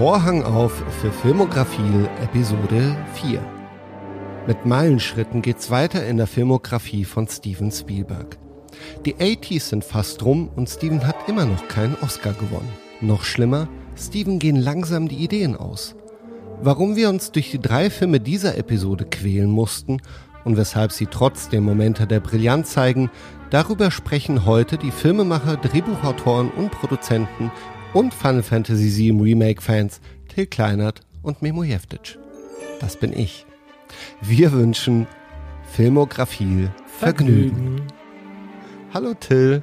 Vorhang auf für Filmografie Episode 4. Mit Meilenschritten geht's weiter in der Filmografie von Steven Spielberg. Die 80s sind fast rum und Steven hat immer noch keinen Oscar gewonnen. Noch schlimmer, Steven gehen langsam die Ideen aus. Warum wir uns durch die drei Filme dieser Episode quälen mussten und weshalb sie trotzdem Momente der Brillanz zeigen, darüber sprechen heute die Filmemacher, Drehbuchautoren und Produzenten und Final Fantasy VII Remake-Fans Till Kleinert und Memo Jeftic. Das bin ich. Wir wünschen Filmografie Vergnügen. Vergnügen. Hallo Till.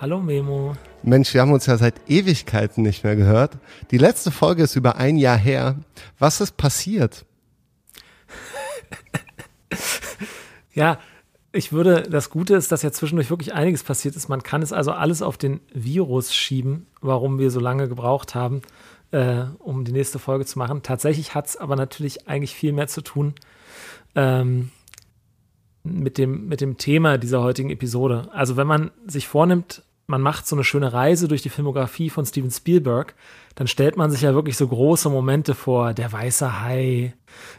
Hallo Memo. Mensch, wir haben uns ja seit Ewigkeiten nicht mehr gehört. Die letzte Folge ist über ein Jahr her. Was ist passiert? ja, ich würde, das Gute ist, dass ja zwischendurch wirklich einiges passiert ist. Man kann es also alles auf den Virus schieben, warum wir so lange gebraucht haben, äh, um die nächste Folge zu machen. Tatsächlich hat es aber natürlich eigentlich viel mehr zu tun ähm, mit, dem, mit dem Thema dieser heutigen Episode. Also wenn man sich vornimmt, man macht so eine schöne Reise durch die Filmografie von Steven Spielberg, dann stellt man sich ja wirklich so große Momente vor. Der weiße Hai,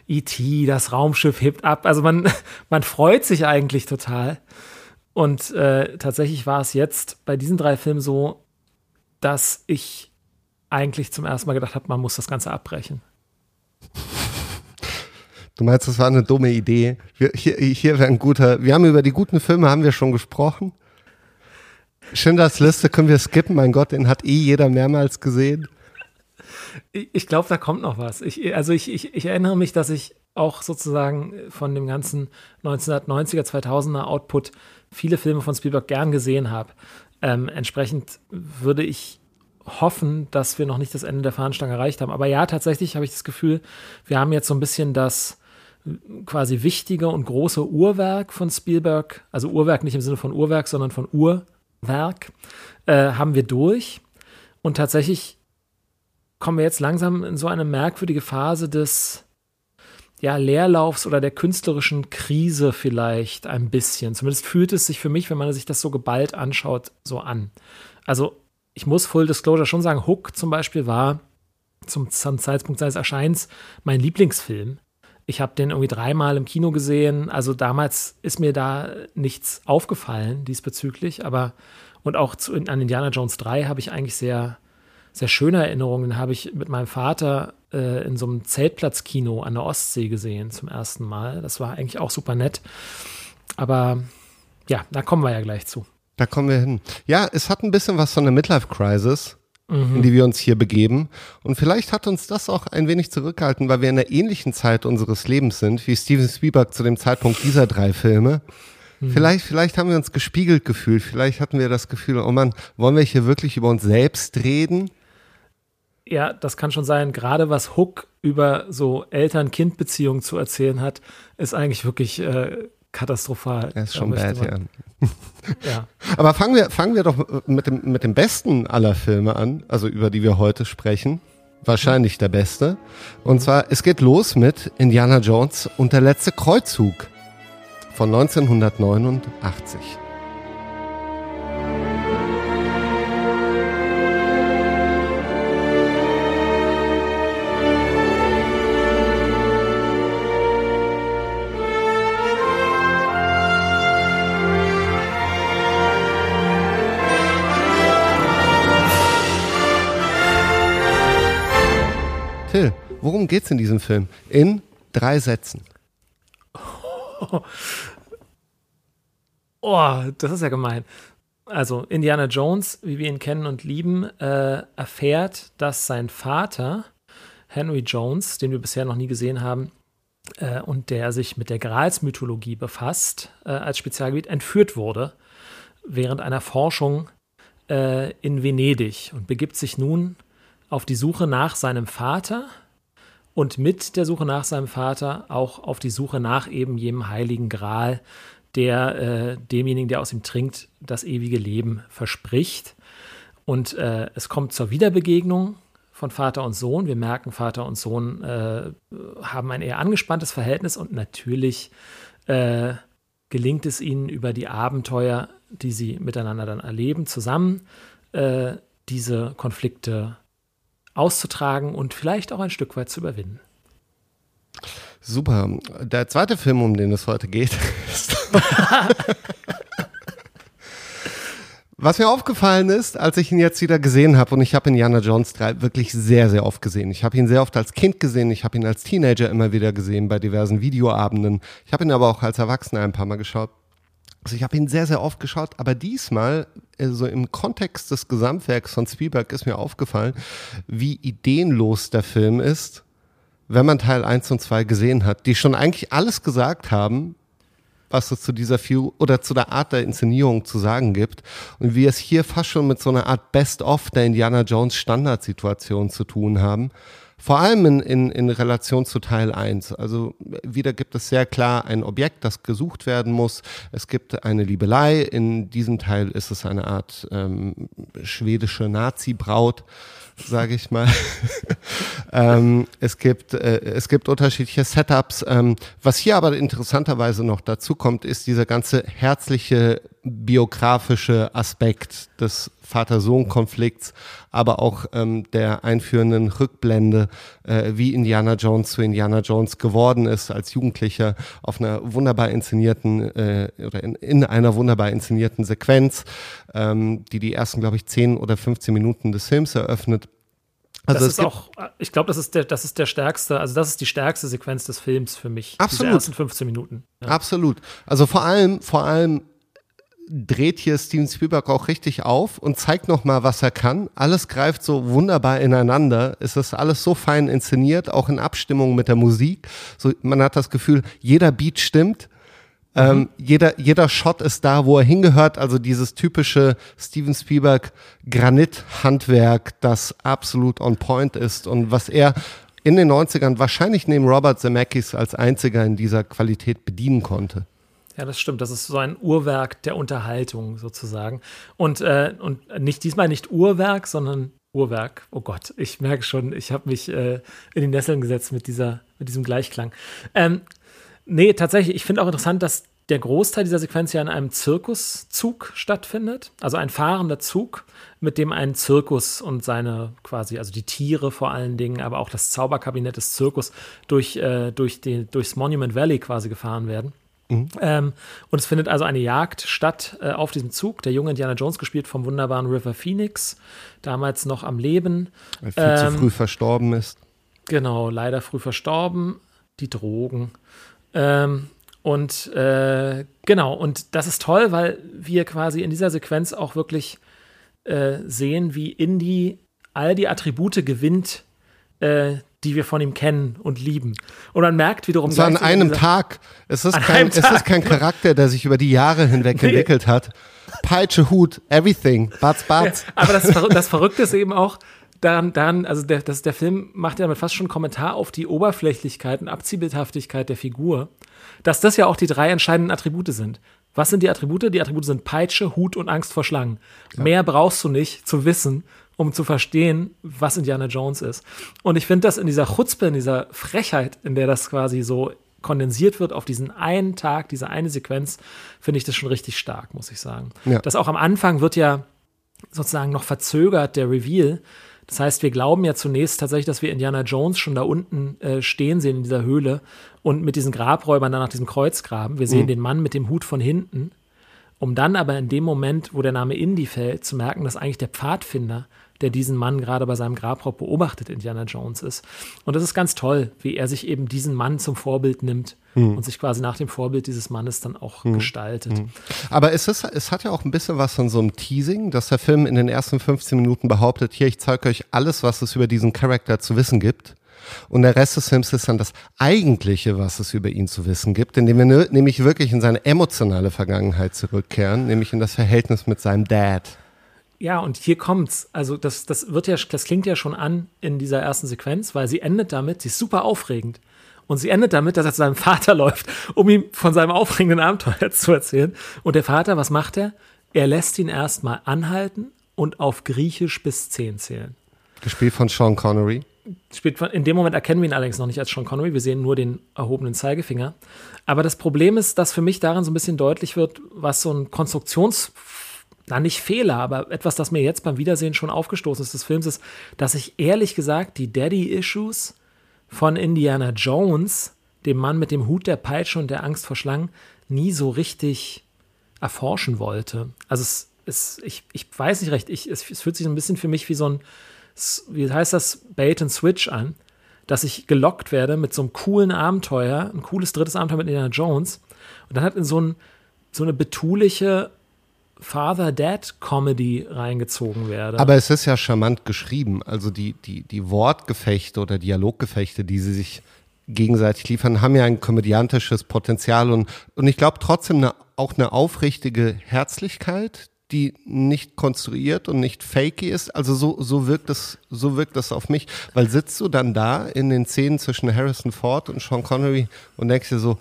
E.T., das Raumschiff hebt ab. Also man, man freut sich eigentlich total. Und äh, tatsächlich war es jetzt bei diesen drei Filmen so, dass ich eigentlich zum ersten Mal gedacht habe, man muss das Ganze abbrechen. Du meinst, das war eine dumme Idee? Wir, hier hier wäre ein guter. Wir haben über die guten Filme haben wir schon gesprochen. Schindlers Liste können wir skippen. Mein Gott, den hat eh jeder mehrmals gesehen. Ich, glaube, da kommt noch was. Ich, also ich, ich, ich erinnere mich, dass ich auch sozusagen von dem ganzen 1990er, 2000er Output viele Filme von Spielberg gern gesehen habe. Ähm, entsprechend würde ich hoffen, dass wir noch nicht das Ende der Fahnenstange erreicht haben. Aber ja, tatsächlich habe ich das Gefühl, wir haben jetzt so ein bisschen das quasi wichtige und große Uhrwerk von Spielberg, also Uhrwerk nicht im Sinne von Uhrwerk, sondern von Uhrwerk, äh, haben wir durch. Und tatsächlich kommen wir jetzt langsam in so eine merkwürdige Phase des ja, Leerlaufs oder der künstlerischen Krise vielleicht ein bisschen. Zumindest fühlt es sich für mich, wenn man sich das so geballt anschaut, so an. Also ich muss Full Disclosure schon sagen, Hook zum Beispiel war zum, zum Zeitpunkt seines Erscheins mein Lieblingsfilm. Ich habe den irgendwie dreimal im Kino gesehen. Also damals ist mir da nichts aufgefallen diesbezüglich, aber und auch zu, an Indiana Jones 3 habe ich eigentlich sehr sehr schöne Erinnerungen habe ich mit meinem Vater äh, in so einem Zeltplatzkino an der Ostsee gesehen zum ersten Mal. Das war eigentlich auch super nett. Aber ja, da kommen wir ja gleich zu. Da kommen wir hin. Ja, es hat ein bisschen was von der Midlife-Crisis, mhm. in die wir uns hier begeben. Und vielleicht hat uns das auch ein wenig zurückgehalten, weil wir in einer ähnlichen Zeit unseres Lebens sind, wie Steven Spielberg zu dem Zeitpunkt dieser drei Filme. Mhm. Vielleicht, vielleicht haben wir uns gespiegelt gefühlt. Vielleicht hatten wir das Gefühl, oh Mann, wollen wir hier wirklich über uns selbst reden? Ja, das kann schon sein. Gerade was Hook über so Eltern-Kind-Beziehungen zu erzählen hat, ist eigentlich wirklich äh, katastrophal. Er ist schon bad, ja. ja. Aber fangen wir, fangen wir doch mit dem, mit dem besten aller Filme an, also über die wir heute sprechen. Wahrscheinlich der beste. Und zwar, es geht los mit Indiana Jones und der letzte Kreuzzug von 1989. worum geht's in diesem Film? In drei Sätzen. Oh, das ist ja gemein. Also Indiana Jones, wie wir ihn kennen und lieben, äh, erfährt, dass sein Vater, Henry Jones, den wir bisher noch nie gesehen haben, äh, und der sich mit der Gralsmythologie befasst, äh, als Spezialgebiet entführt wurde während einer Forschung äh, in Venedig und begibt sich nun auf die Suche nach seinem Vater und mit der Suche nach seinem Vater auch auf die Suche nach eben jenem heiligen Gral, der äh, demjenigen, der aus ihm trinkt, das ewige Leben verspricht. Und äh, es kommt zur Wiederbegegnung von Vater und Sohn. Wir merken, Vater und Sohn äh, haben ein eher angespanntes Verhältnis und natürlich äh, gelingt es ihnen über die Abenteuer, die sie miteinander dann erleben, zusammen äh, diese Konflikte auszutragen und vielleicht auch ein Stück weit zu überwinden. Super. Der zweite Film, um den es heute geht, ist. Was mir aufgefallen ist, als ich ihn jetzt wieder gesehen habe, und ich habe Indiana Jones 3 wirklich sehr, sehr oft gesehen. Ich habe ihn sehr oft als Kind gesehen, ich habe ihn als Teenager immer wieder gesehen bei diversen Videoabenden. Ich habe ihn aber auch als Erwachsener ein paar Mal geschaut. Also ich habe ihn sehr, sehr oft geschaut, aber diesmal, also im Kontext des Gesamtwerks von Spielberg, ist mir aufgefallen, wie ideenlos der Film ist, wenn man Teil 1 und 2 gesehen hat, die schon eigentlich alles gesagt haben, was es zu dieser View oder zu der Art der Inszenierung zu sagen gibt. Und wir es hier fast schon mit so einer Art Best-of der Indiana Jones Standardsituation zu tun haben. Vor allem in, in, in Relation zu Teil 1. Also wieder gibt es sehr klar ein Objekt, das gesucht werden muss. Es gibt eine Liebelei. In diesem Teil ist es eine Art ähm, schwedische Nazi-Braut sage ich mal. ähm, es, gibt, äh, es gibt unterschiedliche Setups. Ähm, was hier aber interessanterweise noch dazu kommt, ist dieser ganze herzliche biografische Aspekt des Vater-Sohn-Konflikts, aber auch ähm, der einführenden Rückblende, äh, wie Indiana Jones zu Indiana Jones geworden ist als Jugendlicher auf einer wunderbar inszenierten äh, oder in, in einer wunderbar inszenierten Sequenz, ähm, die die ersten, glaube ich, 10 oder 15 Minuten des Films eröffnet. Also das ist auch, ich glaube, das ist der, das ist der stärkste, also das ist die stärkste Sequenz des Films für mich. Absolut. Die ersten 15 Minuten. Ja. Absolut. Also vor allem, vor allem dreht hier Steven Spielberg auch richtig auf und zeigt nochmal, was er kann. Alles greift so wunderbar ineinander. Es ist alles so fein inszeniert, auch in Abstimmung mit der Musik. So, man hat das Gefühl, jeder Beat stimmt. Ähm, mhm. jeder, jeder Shot ist da, wo er hingehört. Also dieses typische Steven Spielberg Granit-Handwerk, das absolut on point ist und was er in den 90ern wahrscheinlich neben Robert Zemeckis als einziger in dieser Qualität bedienen konnte. Ja, das stimmt. Das ist so ein Uhrwerk der Unterhaltung sozusagen. Und, äh, und nicht diesmal nicht Uhrwerk, sondern Uhrwerk. Oh Gott, ich merke schon, ich habe mich äh, in die Nesseln gesetzt mit, dieser, mit diesem Gleichklang. Ähm, nee, tatsächlich, ich finde auch interessant, dass der Großteil dieser Sequenz ja in einem Zirkuszug stattfindet. Also ein fahrender Zug, mit dem ein Zirkus und seine quasi, also die Tiere vor allen Dingen, aber auch das Zauberkabinett des Zirkus durch, äh, durch die, durchs Monument Valley quasi gefahren werden. Mhm. Ähm, und es findet also eine Jagd statt äh, auf diesem Zug. Der junge Indiana Jones, gespielt vom wunderbaren River Phoenix, damals noch am Leben. Weil viel ähm, zu früh verstorben ist. Genau, leider früh verstorben. Die Drogen. Ähm, und äh, genau, und das ist toll, weil wir quasi in dieser Sequenz auch wirklich äh, sehen, wie Indy all die Attribute gewinnt, äh, die wir von ihm kennen und lieben. Und man merkt wiederum. So an einem dieser, Tag. Es ist, kein, es ist kein Charakter, der sich über die Jahre hinweg nee. entwickelt hat. Peitsche, Hut, everything, Batz, Batz. Ja, aber das, das Verrückte ist eben auch, dann, dann, also der, das, der Film macht ja damit fast schon einen Kommentar auf die Oberflächlichkeit und Abziehbildhaftigkeit der Figur, dass das ja auch die drei entscheidenden Attribute sind. Was sind die Attribute? Die Attribute sind Peitsche, Hut und Angst vor Schlangen. Ja. Mehr brauchst du nicht zu wissen, um zu verstehen, was Indiana Jones ist. Und ich finde das in dieser Chutzpe, in dieser Frechheit, in der das quasi so kondensiert wird auf diesen einen Tag, diese eine Sequenz, finde ich das schon richtig stark, muss ich sagen. Ja. Das auch am Anfang wird ja sozusagen noch verzögert, der Reveal. Das heißt, wir glauben ja zunächst tatsächlich, dass wir Indiana Jones schon da unten äh, stehen sehen in dieser Höhle und mit diesen Grabräubern dann nach diesem Kreuz graben. Wir sehen mhm. den Mann mit dem Hut von hinten, um dann aber in dem Moment, wo der Name Indy fällt, zu merken, dass eigentlich der Pfadfinder der diesen Mann gerade bei seinem Grabraub beobachtet, Indiana Jones ist. Und das ist ganz toll, wie er sich eben diesen Mann zum Vorbild nimmt hm. und sich quasi nach dem Vorbild dieses Mannes dann auch hm. gestaltet. Hm. Aber es, ist, es hat ja auch ein bisschen was von so einem Teasing, dass der Film in den ersten 15 Minuten behauptet, hier, ich zeige euch alles, was es über diesen Charakter zu wissen gibt. Und der Rest des Films ist dann das Eigentliche, was es über ihn zu wissen gibt, indem wir nämlich wirklich in seine emotionale Vergangenheit zurückkehren, nämlich in das Verhältnis mit seinem Dad. Ja, und hier kommt's. Also, das, das wird ja, das klingt ja schon an in dieser ersten Sequenz, weil sie endet damit, sie ist super aufregend. Und sie endet damit, dass er zu seinem Vater läuft, um ihm von seinem aufregenden Abenteuer zu erzählen. Und der Vater, was macht er? Er lässt ihn erstmal anhalten und auf Griechisch bis zehn zählen. Gespielt von Sean Connery. Spielt von, in dem Moment erkennen wir ihn allerdings noch nicht als Sean Connery. Wir sehen nur den erhobenen Zeigefinger. Aber das Problem ist, dass für mich daran so ein bisschen deutlich wird, was so ein Konstruktions na nicht Fehler, aber etwas, das mir jetzt beim Wiedersehen schon aufgestoßen ist des Films, ist, dass ich ehrlich gesagt die Daddy-Issues von Indiana Jones, dem Mann mit dem Hut der Peitsche und der Angst vor Schlangen, nie so richtig erforschen wollte. Also es, es ich, ich weiß nicht recht, ich, es, es fühlt sich ein bisschen für mich wie so ein, wie heißt das, Bait and Switch an, dass ich gelockt werde mit so einem coolen Abenteuer, ein cooles drittes Abenteuer mit Indiana Jones und dann hat in so, ein, so eine betuliche Father-Dad-Comedy reingezogen werde. Aber es ist ja charmant geschrieben. Also die, die, die Wortgefechte oder Dialoggefechte, die sie sich gegenseitig liefern, haben ja ein komödiantisches Potenzial und, und ich glaube trotzdem eine, auch eine aufrichtige Herzlichkeit, die nicht konstruiert und nicht fakey ist. Also so, so wirkt das, so wirkt das auf mich. Weil sitzt du dann da in den Szenen zwischen Harrison Ford und Sean Connery und denkst dir so,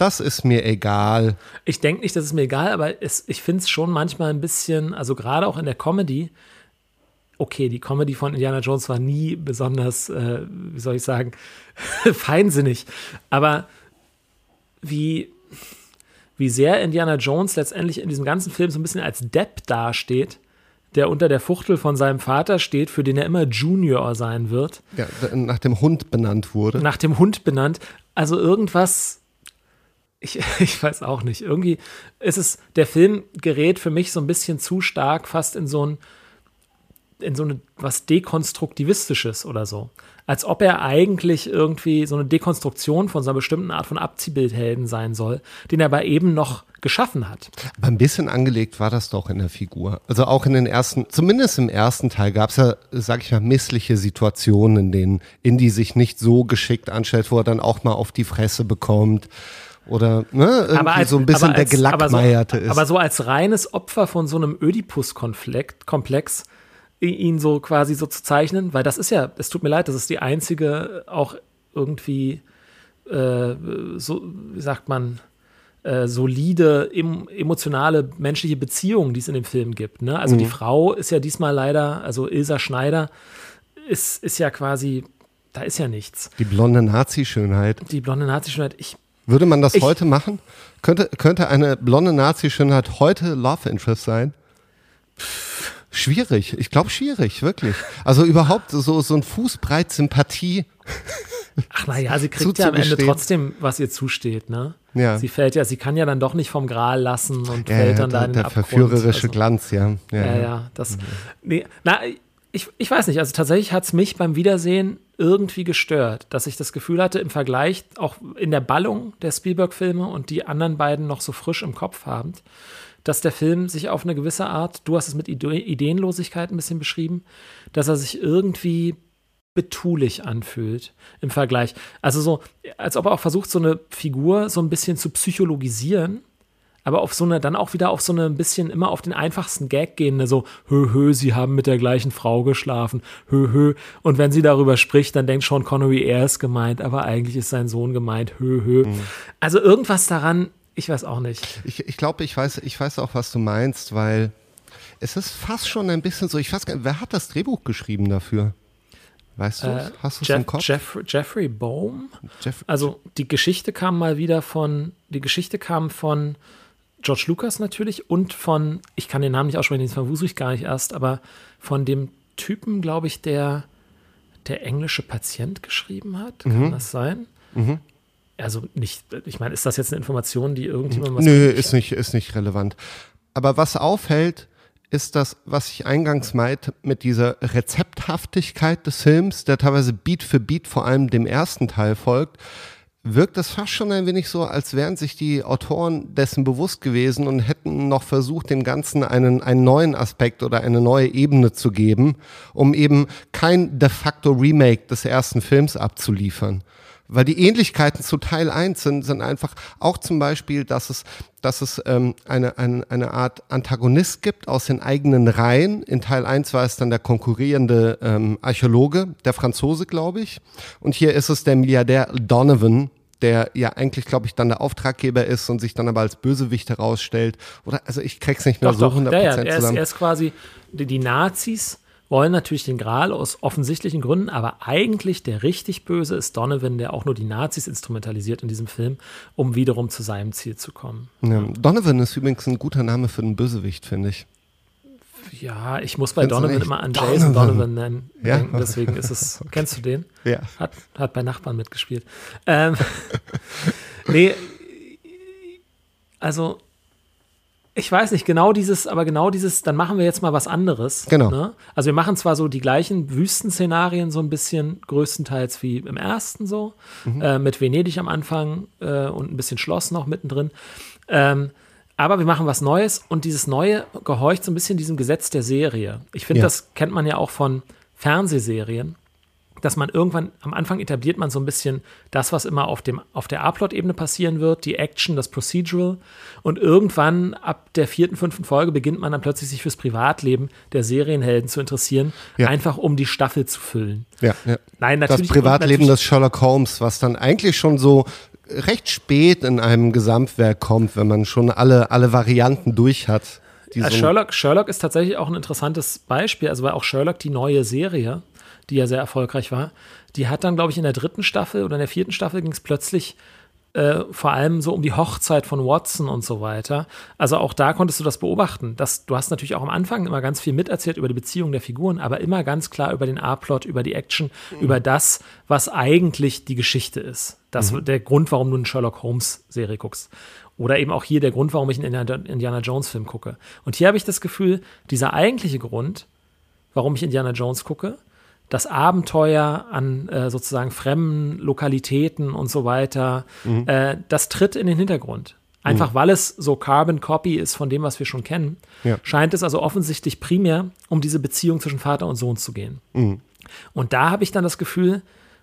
das ist mir egal. Ich denke nicht, das ist mir egal, aber es, ich finde es schon manchmal ein bisschen, also gerade auch in der Comedy, okay, die Comedy von Indiana Jones war nie besonders, äh, wie soll ich sagen, feinsinnig. Aber wie, wie sehr Indiana Jones letztendlich in diesem ganzen Film so ein bisschen als Depp dasteht, der unter der Fuchtel von seinem Vater steht, für den er immer Junior sein wird. Ja, nach dem Hund benannt wurde. Nach dem Hund benannt. Also irgendwas ich, ich weiß auch nicht. Irgendwie ist es, der Film gerät für mich so ein bisschen zu stark fast in so ein, in so eine, was Dekonstruktivistisches oder so. Als ob er eigentlich irgendwie so eine Dekonstruktion von so einer bestimmten Art von Abziehbildhelden sein soll, den er aber eben noch geschaffen hat. Aber ein bisschen angelegt war das doch in der Figur. Also auch in den ersten, zumindest im ersten Teil gab es ja, sag ich mal, missliche Situationen, in denen Indy sich nicht so geschickt anstellt, wo er dann auch mal auf die Fresse bekommt oder ne, irgendwie als, so ein bisschen als, der Gelackmeierte aber so, ist. Aber so als reines Opfer von so einem Ödipus-Komplex ihn so quasi so zu zeichnen, weil das ist ja, es tut mir leid, das ist die einzige auch irgendwie äh, so, wie sagt man, äh, solide, em emotionale, menschliche Beziehung, die es in dem Film gibt. Ne? Also mhm. die Frau ist ja diesmal leider, also Ilsa Schneider, ist, ist ja quasi, da ist ja nichts. Die blonde Nazi-Schönheit. Die blonde Nazi-Schönheit. Ich würde man das ich, heute machen? Könnte, könnte eine blonde Nazi-Schönheit heute Love Interest sein? Schwierig, ich glaube schwierig, wirklich. Also überhaupt so, so ein Fußbreit Sympathie. Ach naja, sie kriegt ja am Ende trotzdem, was ihr zusteht, ne? Ja. Sie fällt ja, sie kann ja dann doch nicht vom Gral lassen und ja, fällt dann ja, da in den Der Abgrund. verführerische also, Glanz, ja. Ja, ja, ja das, mhm. nee, na, ich, ich weiß nicht, also tatsächlich hat es mich beim Wiedersehen irgendwie gestört, dass ich das Gefühl hatte, im Vergleich auch in der Ballung der Spielberg-Filme und die anderen beiden noch so frisch im Kopf habend, dass der Film sich auf eine gewisse Art, du hast es mit Ideenlosigkeit ein bisschen beschrieben, dass er sich irgendwie betulich anfühlt im Vergleich. Also so, als ob er auch versucht, so eine Figur so ein bisschen zu psychologisieren aber auf so eine, dann auch wieder auf so eine ein bisschen immer auf den einfachsten Gag gehende, so, hö, hö, sie haben mit der gleichen Frau geschlafen, hö, hö. Und wenn sie darüber spricht, dann denkt Sean Connery, er ist gemeint, aber eigentlich ist sein Sohn gemeint, hö, hö. Mhm. Also irgendwas daran, ich weiß auch nicht. Ich, ich glaube, ich weiß, ich weiß auch, was du meinst, weil es ist fast schon ein bisschen so, ich weiß gar nicht, wer hat das Drehbuch geschrieben dafür? Weißt du, äh, hast du Jeff, im Kopf? Jeff, Jeffrey Bohm. Jeff, also die Geschichte kam mal wieder von, die Geschichte kam von George Lucas natürlich und von, ich kann den Namen nicht aussprechen, den verwusel ich gar nicht erst, aber von dem Typen, glaube ich, der der englische Patient geschrieben hat. Kann mhm. das sein? Mhm. Also nicht, ich meine, ist das jetzt eine Information, die irgendjemand was Nö, ist nicht, ist nicht relevant. Aber was auffällt, ist das, was ich eingangs meinte, mit dieser Rezepthaftigkeit des Films, der teilweise Beat für Beat vor allem dem ersten Teil folgt, wirkt es fast schon ein wenig so, als wären sich die Autoren dessen bewusst gewesen und hätten noch versucht, dem Ganzen einen, einen neuen Aspekt oder eine neue Ebene zu geben, um eben kein de facto Remake des ersten Films abzuliefern. Weil die Ähnlichkeiten zu Teil 1 sind, sind einfach auch zum Beispiel, dass es, dass es ähm, eine, eine, eine Art Antagonist gibt aus den eigenen Reihen. In Teil 1 war es dann der konkurrierende ähm, Archäologe, der Franzose, glaube ich. Und hier ist es der Milliardär Donovan, der ja eigentlich, glaube ich, dann der Auftraggeber ist und sich dann aber als Bösewicht herausstellt. Oder also ich krieg's nicht mehr doch, so doch, 100% ja, ja. Er zusammen. Ist, er ist quasi die Nazis wollen natürlich den Gral aus offensichtlichen Gründen, aber eigentlich der richtig Böse ist Donovan, der auch nur die Nazis instrumentalisiert in diesem Film, um wiederum zu seinem Ziel zu kommen. Ja, Donovan ist übrigens ein guter Name für einen Bösewicht, finde ich. Ja, ich muss bei Donovan immer an Jason Donovan, Donovan nennen. Ja? Denken, deswegen ist es. Okay. Kennst du den? Ja. Hat, hat bei Nachbarn mitgespielt. Ähm, nee, also ich weiß nicht, genau dieses, aber genau dieses, dann machen wir jetzt mal was anderes. Genau. Ne? Also wir machen zwar so die gleichen Wüstenszenarien so ein bisschen größtenteils wie im ersten so, mhm. äh, mit Venedig am Anfang äh, und ein bisschen Schloss noch mittendrin. Ähm, aber wir machen was Neues und dieses Neue gehorcht so ein bisschen diesem Gesetz der Serie. Ich finde, ja. das kennt man ja auch von Fernsehserien dass man irgendwann am Anfang etabliert man so ein bisschen das, was immer auf, dem, auf der A-Plot-Ebene passieren wird, die Action, das Procedural. Und irgendwann ab der vierten, fünften Folge beginnt man dann plötzlich sich fürs Privatleben der Serienhelden zu interessieren, ja. einfach um die Staffel zu füllen. Ja, ja. Nein, natürlich. Das Privatleben des Sherlock Holmes, was dann eigentlich schon so recht spät in einem Gesamtwerk kommt, wenn man schon alle, alle Varianten durch hat. So Sherlock, Sherlock ist tatsächlich auch ein interessantes Beispiel, also weil auch Sherlock die neue Serie die ja sehr erfolgreich war, die hat dann, glaube ich, in der dritten Staffel oder in der vierten Staffel ging es plötzlich äh, vor allem so um die Hochzeit von Watson und so weiter. Also auch da konntest du das beobachten. Dass, du hast natürlich auch am Anfang immer ganz viel miterzählt über die Beziehung der Figuren, aber immer ganz klar über den A-Plot, über die Action, mhm. über das, was eigentlich die Geschichte ist. Das mhm. der Grund, warum du eine Sherlock Holmes-Serie guckst. Oder eben auch hier der Grund, warum ich einen Indiana Jones-Film gucke. Und hier habe ich das Gefühl, dieser eigentliche Grund, warum ich Indiana Jones gucke, das Abenteuer an äh, sozusagen fremden Lokalitäten und so weiter, mhm. äh, das tritt in den Hintergrund. Einfach mhm. weil es so Carbon Copy ist von dem, was wir schon kennen, ja. scheint es also offensichtlich primär um diese Beziehung zwischen Vater und Sohn zu gehen. Mhm. Und da habe ich dann das Gefühl,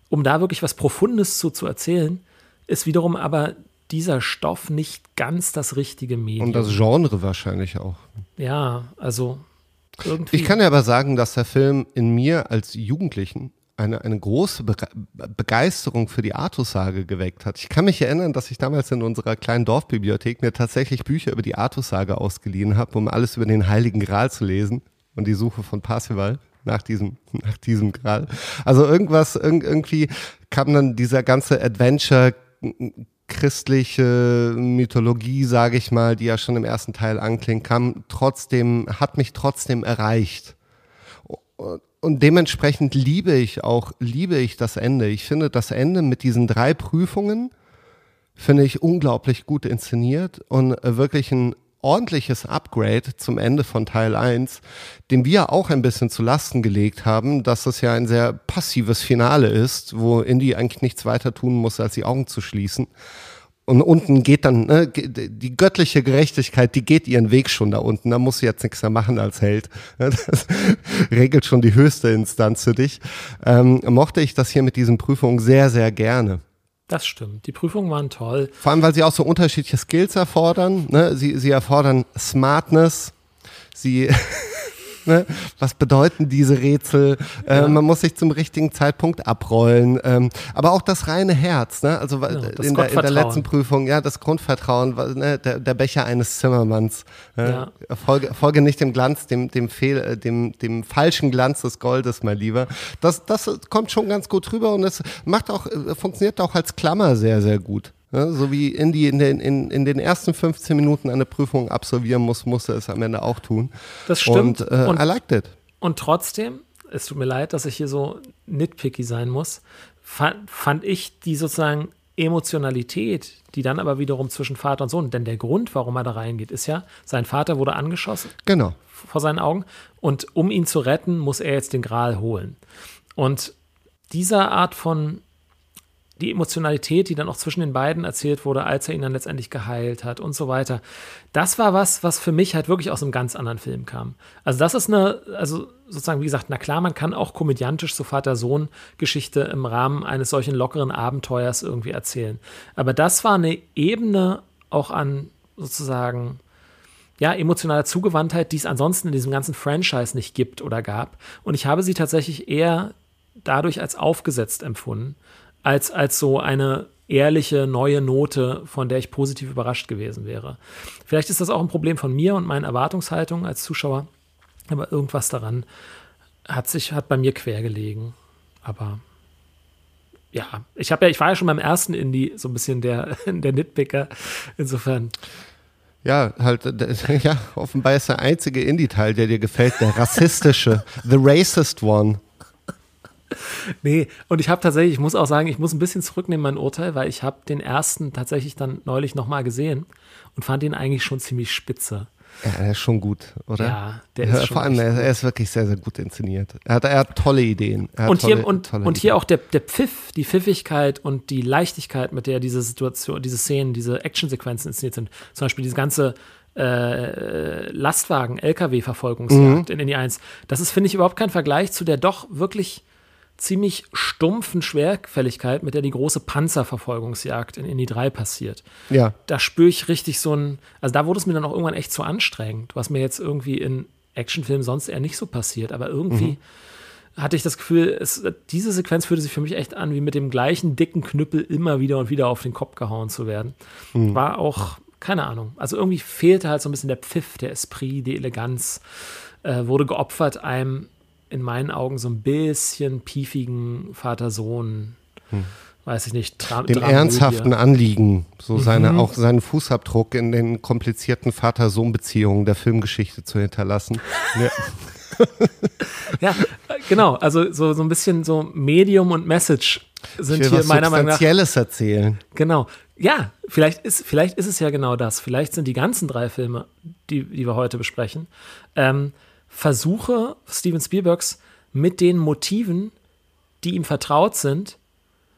um da wirklich was Profundes zu, zu erzählen, ist wiederum aber dieser Stoff nicht ganz das richtige Medium. Und das Genre wahrscheinlich auch. Ja, also irgendwie. Ich kann ja aber sagen, dass der Film in mir als Jugendlichen eine, eine große Be Begeisterung für die Artussage geweckt hat. Ich kann mich erinnern, dass ich damals in unserer kleinen Dorfbibliothek mir tatsächlich Bücher über die Artussage ausgeliehen habe, um alles über den Heiligen Gral zu lesen und die Suche von Parsival nach diesem, nach diesem Gral. Also irgendwas, irgendwie kam dann dieser ganze Adventure christliche Mythologie, sage ich mal, die ja schon im ersten Teil anklingt, kam trotzdem, hat mich trotzdem erreicht. Und dementsprechend liebe ich auch, liebe ich das Ende. Ich finde das Ende mit diesen drei Prüfungen, finde ich unglaublich gut inszeniert und wirklich ein ordentliches Upgrade zum Ende von Teil 1, dem wir auch ein bisschen zu Lasten gelegt haben, dass es ja ein sehr passives Finale ist, wo Indy eigentlich nichts weiter tun muss, als die Augen zu schließen. Und unten geht dann, ne, die göttliche Gerechtigkeit, die geht ihren Weg schon da unten. Da muss sie jetzt nichts mehr machen als Held. Das regelt schon die höchste Instanz für dich. Ähm, mochte ich das hier mit diesen Prüfungen sehr, sehr gerne. Das stimmt. Die Prüfungen waren toll. Vor allem, weil sie auch so unterschiedliche Skills erfordern. Ne? Sie, sie erfordern Smartness. Sie Ne? Was bedeuten diese Rätsel? Ja. Äh, man muss sich zum richtigen Zeitpunkt abrollen. Ähm, aber auch das reine Herz. Ne? Also ja, in, der, in, der, letzten Prüfung, ja, das Grundvertrauen, ne? der, der, Becher eines Zimmermanns. Ja. Folge, folge, nicht dem Glanz, dem, dem, Fehl, äh, dem, dem falschen Glanz des Goldes, mein Lieber. Das, das kommt schon ganz gut rüber und es macht auch, äh, funktioniert auch als Klammer sehr, sehr gut. Ja, so wie Indy in den, in, in den ersten 15 Minuten eine Prüfung absolvieren muss, musste es am Ende auch tun. Das stimmt. Und, äh, und I liked it. Und trotzdem, es tut mir leid, dass ich hier so nitpicky sein muss, fand, fand ich die sozusagen Emotionalität, die dann aber wiederum zwischen Vater und Sohn, denn der Grund, warum er da reingeht, ist ja, sein Vater wurde angeschossen. Genau. Vor seinen Augen. Und um ihn zu retten, muss er jetzt den Gral holen. Und dieser Art von die Emotionalität, die dann auch zwischen den beiden erzählt wurde, als er ihn dann letztendlich geheilt hat und so weiter. Das war was, was für mich halt wirklich aus einem ganz anderen Film kam. Also das ist eine, also sozusagen, wie gesagt, na klar, man kann auch komödiantisch so Vater-Sohn-Geschichte im Rahmen eines solchen lockeren Abenteuers irgendwie erzählen. Aber das war eine Ebene auch an sozusagen ja, emotionaler Zugewandtheit, die es ansonsten in diesem ganzen Franchise nicht gibt oder gab. Und ich habe sie tatsächlich eher dadurch als aufgesetzt empfunden als, als so eine ehrliche neue Note, von der ich positiv überrascht gewesen wäre. Vielleicht ist das auch ein Problem von mir und meinen Erwartungshaltungen als Zuschauer, aber irgendwas daran hat sich hat bei mir quer gelegen. Aber ja, ich habe ja, ich war ja schon beim ersten Indie so ein bisschen der der Nitpicker. Insofern Ja, halt, ja, offenbar ist der einzige Indie-Teil, der dir gefällt, der rassistische, the racist one. Nee, und ich habe tatsächlich, ich muss auch sagen, ich muss ein bisschen zurücknehmen mein Urteil, weil ich habe den ersten tatsächlich dann neulich nochmal gesehen und fand ihn eigentlich schon ziemlich spitze. Ja, er ist schon gut, oder? Ja, der ist schon Vor allem, er, ist wirklich sehr, sehr gut inszeniert. Er hat, er hat tolle Ideen. Hat Und tolle, hier, und, tolle und hier auch der, der Pfiff, die Pfiffigkeit und die Leichtigkeit, mit der diese Situation, diese Szenen, diese Actionsequenzen inszeniert sind. Zum Beispiel diese ganze äh, Lastwagen-LKW-Verfolgungsjagd in Indie 1. Das ist, finde ich, überhaupt kein Vergleich zu der doch wirklich ziemlich stumpfen Schwerfälligkeit, mit der die große Panzerverfolgungsjagd in Indie 3 passiert. Ja, Da spüre ich richtig so ein, also da wurde es mir dann auch irgendwann echt zu anstrengend, was mir jetzt irgendwie in Actionfilmen sonst eher nicht so passiert, aber irgendwie hatte ich das Gefühl, es, diese Sequenz fühlte sich für mich echt an, wie mit dem gleichen dicken Knüppel immer wieder und wieder auf den Kopf gehauen zu werden. War auch, keine Ahnung, also irgendwie fehlte halt so ein bisschen der Pfiff, der Esprit, die Eleganz, äh, wurde geopfert einem in meinen Augen so ein bisschen piefigen Vater-Sohn, weiß ich nicht, Tra dem Dramödie. ernsthaften Anliegen, so seine, Mhm. auch seinen Fußabdruck in den komplizierten Vater-Sohn-Beziehungen der Filmgeschichte zu hinterlassen. Ja. Ja, genau. Also so, so ein bisschen so Medium und Message sind hier meiner Meinung nach. Substanzielles erzählen. Genau. Ja, vielleicht ist, vielleicht ist es ja genau das. Vielleicht sind die ganzen drei Filme, die, die wir heute besprechen, ähm, Versuche Steven Spielbergs mit den Motiven, die ihm vertraut sind,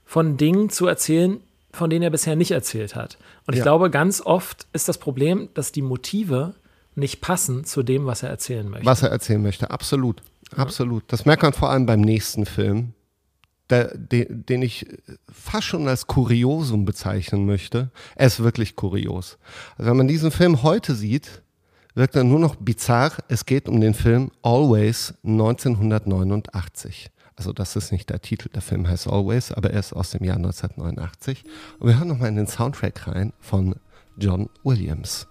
von Dingen zu erzählen, von denen er bisher nicht erzählt hat. Und ich Ja. glaube, ganz oft ist das Problem, dass die Motive nicht passen zu dem, was er erzählen möchte. Was er erzählen möchte, absolut. Absolut. Das merkt man vor allem beim nächsten Film, der, den, den ich fast schon als Kuriosum bezeichnen möchte. Er ist wirklich kurios. Also wenn man diesen Film heute sieht, wirkt er nur noch bizarr. Es geht um den Film Always 1989. Also das ist nicht der Titel, der Film heißt Always, aber er ist aus dem Jahr 1989. Und wir hören nochmal in den Soundtrack rein von John Williams.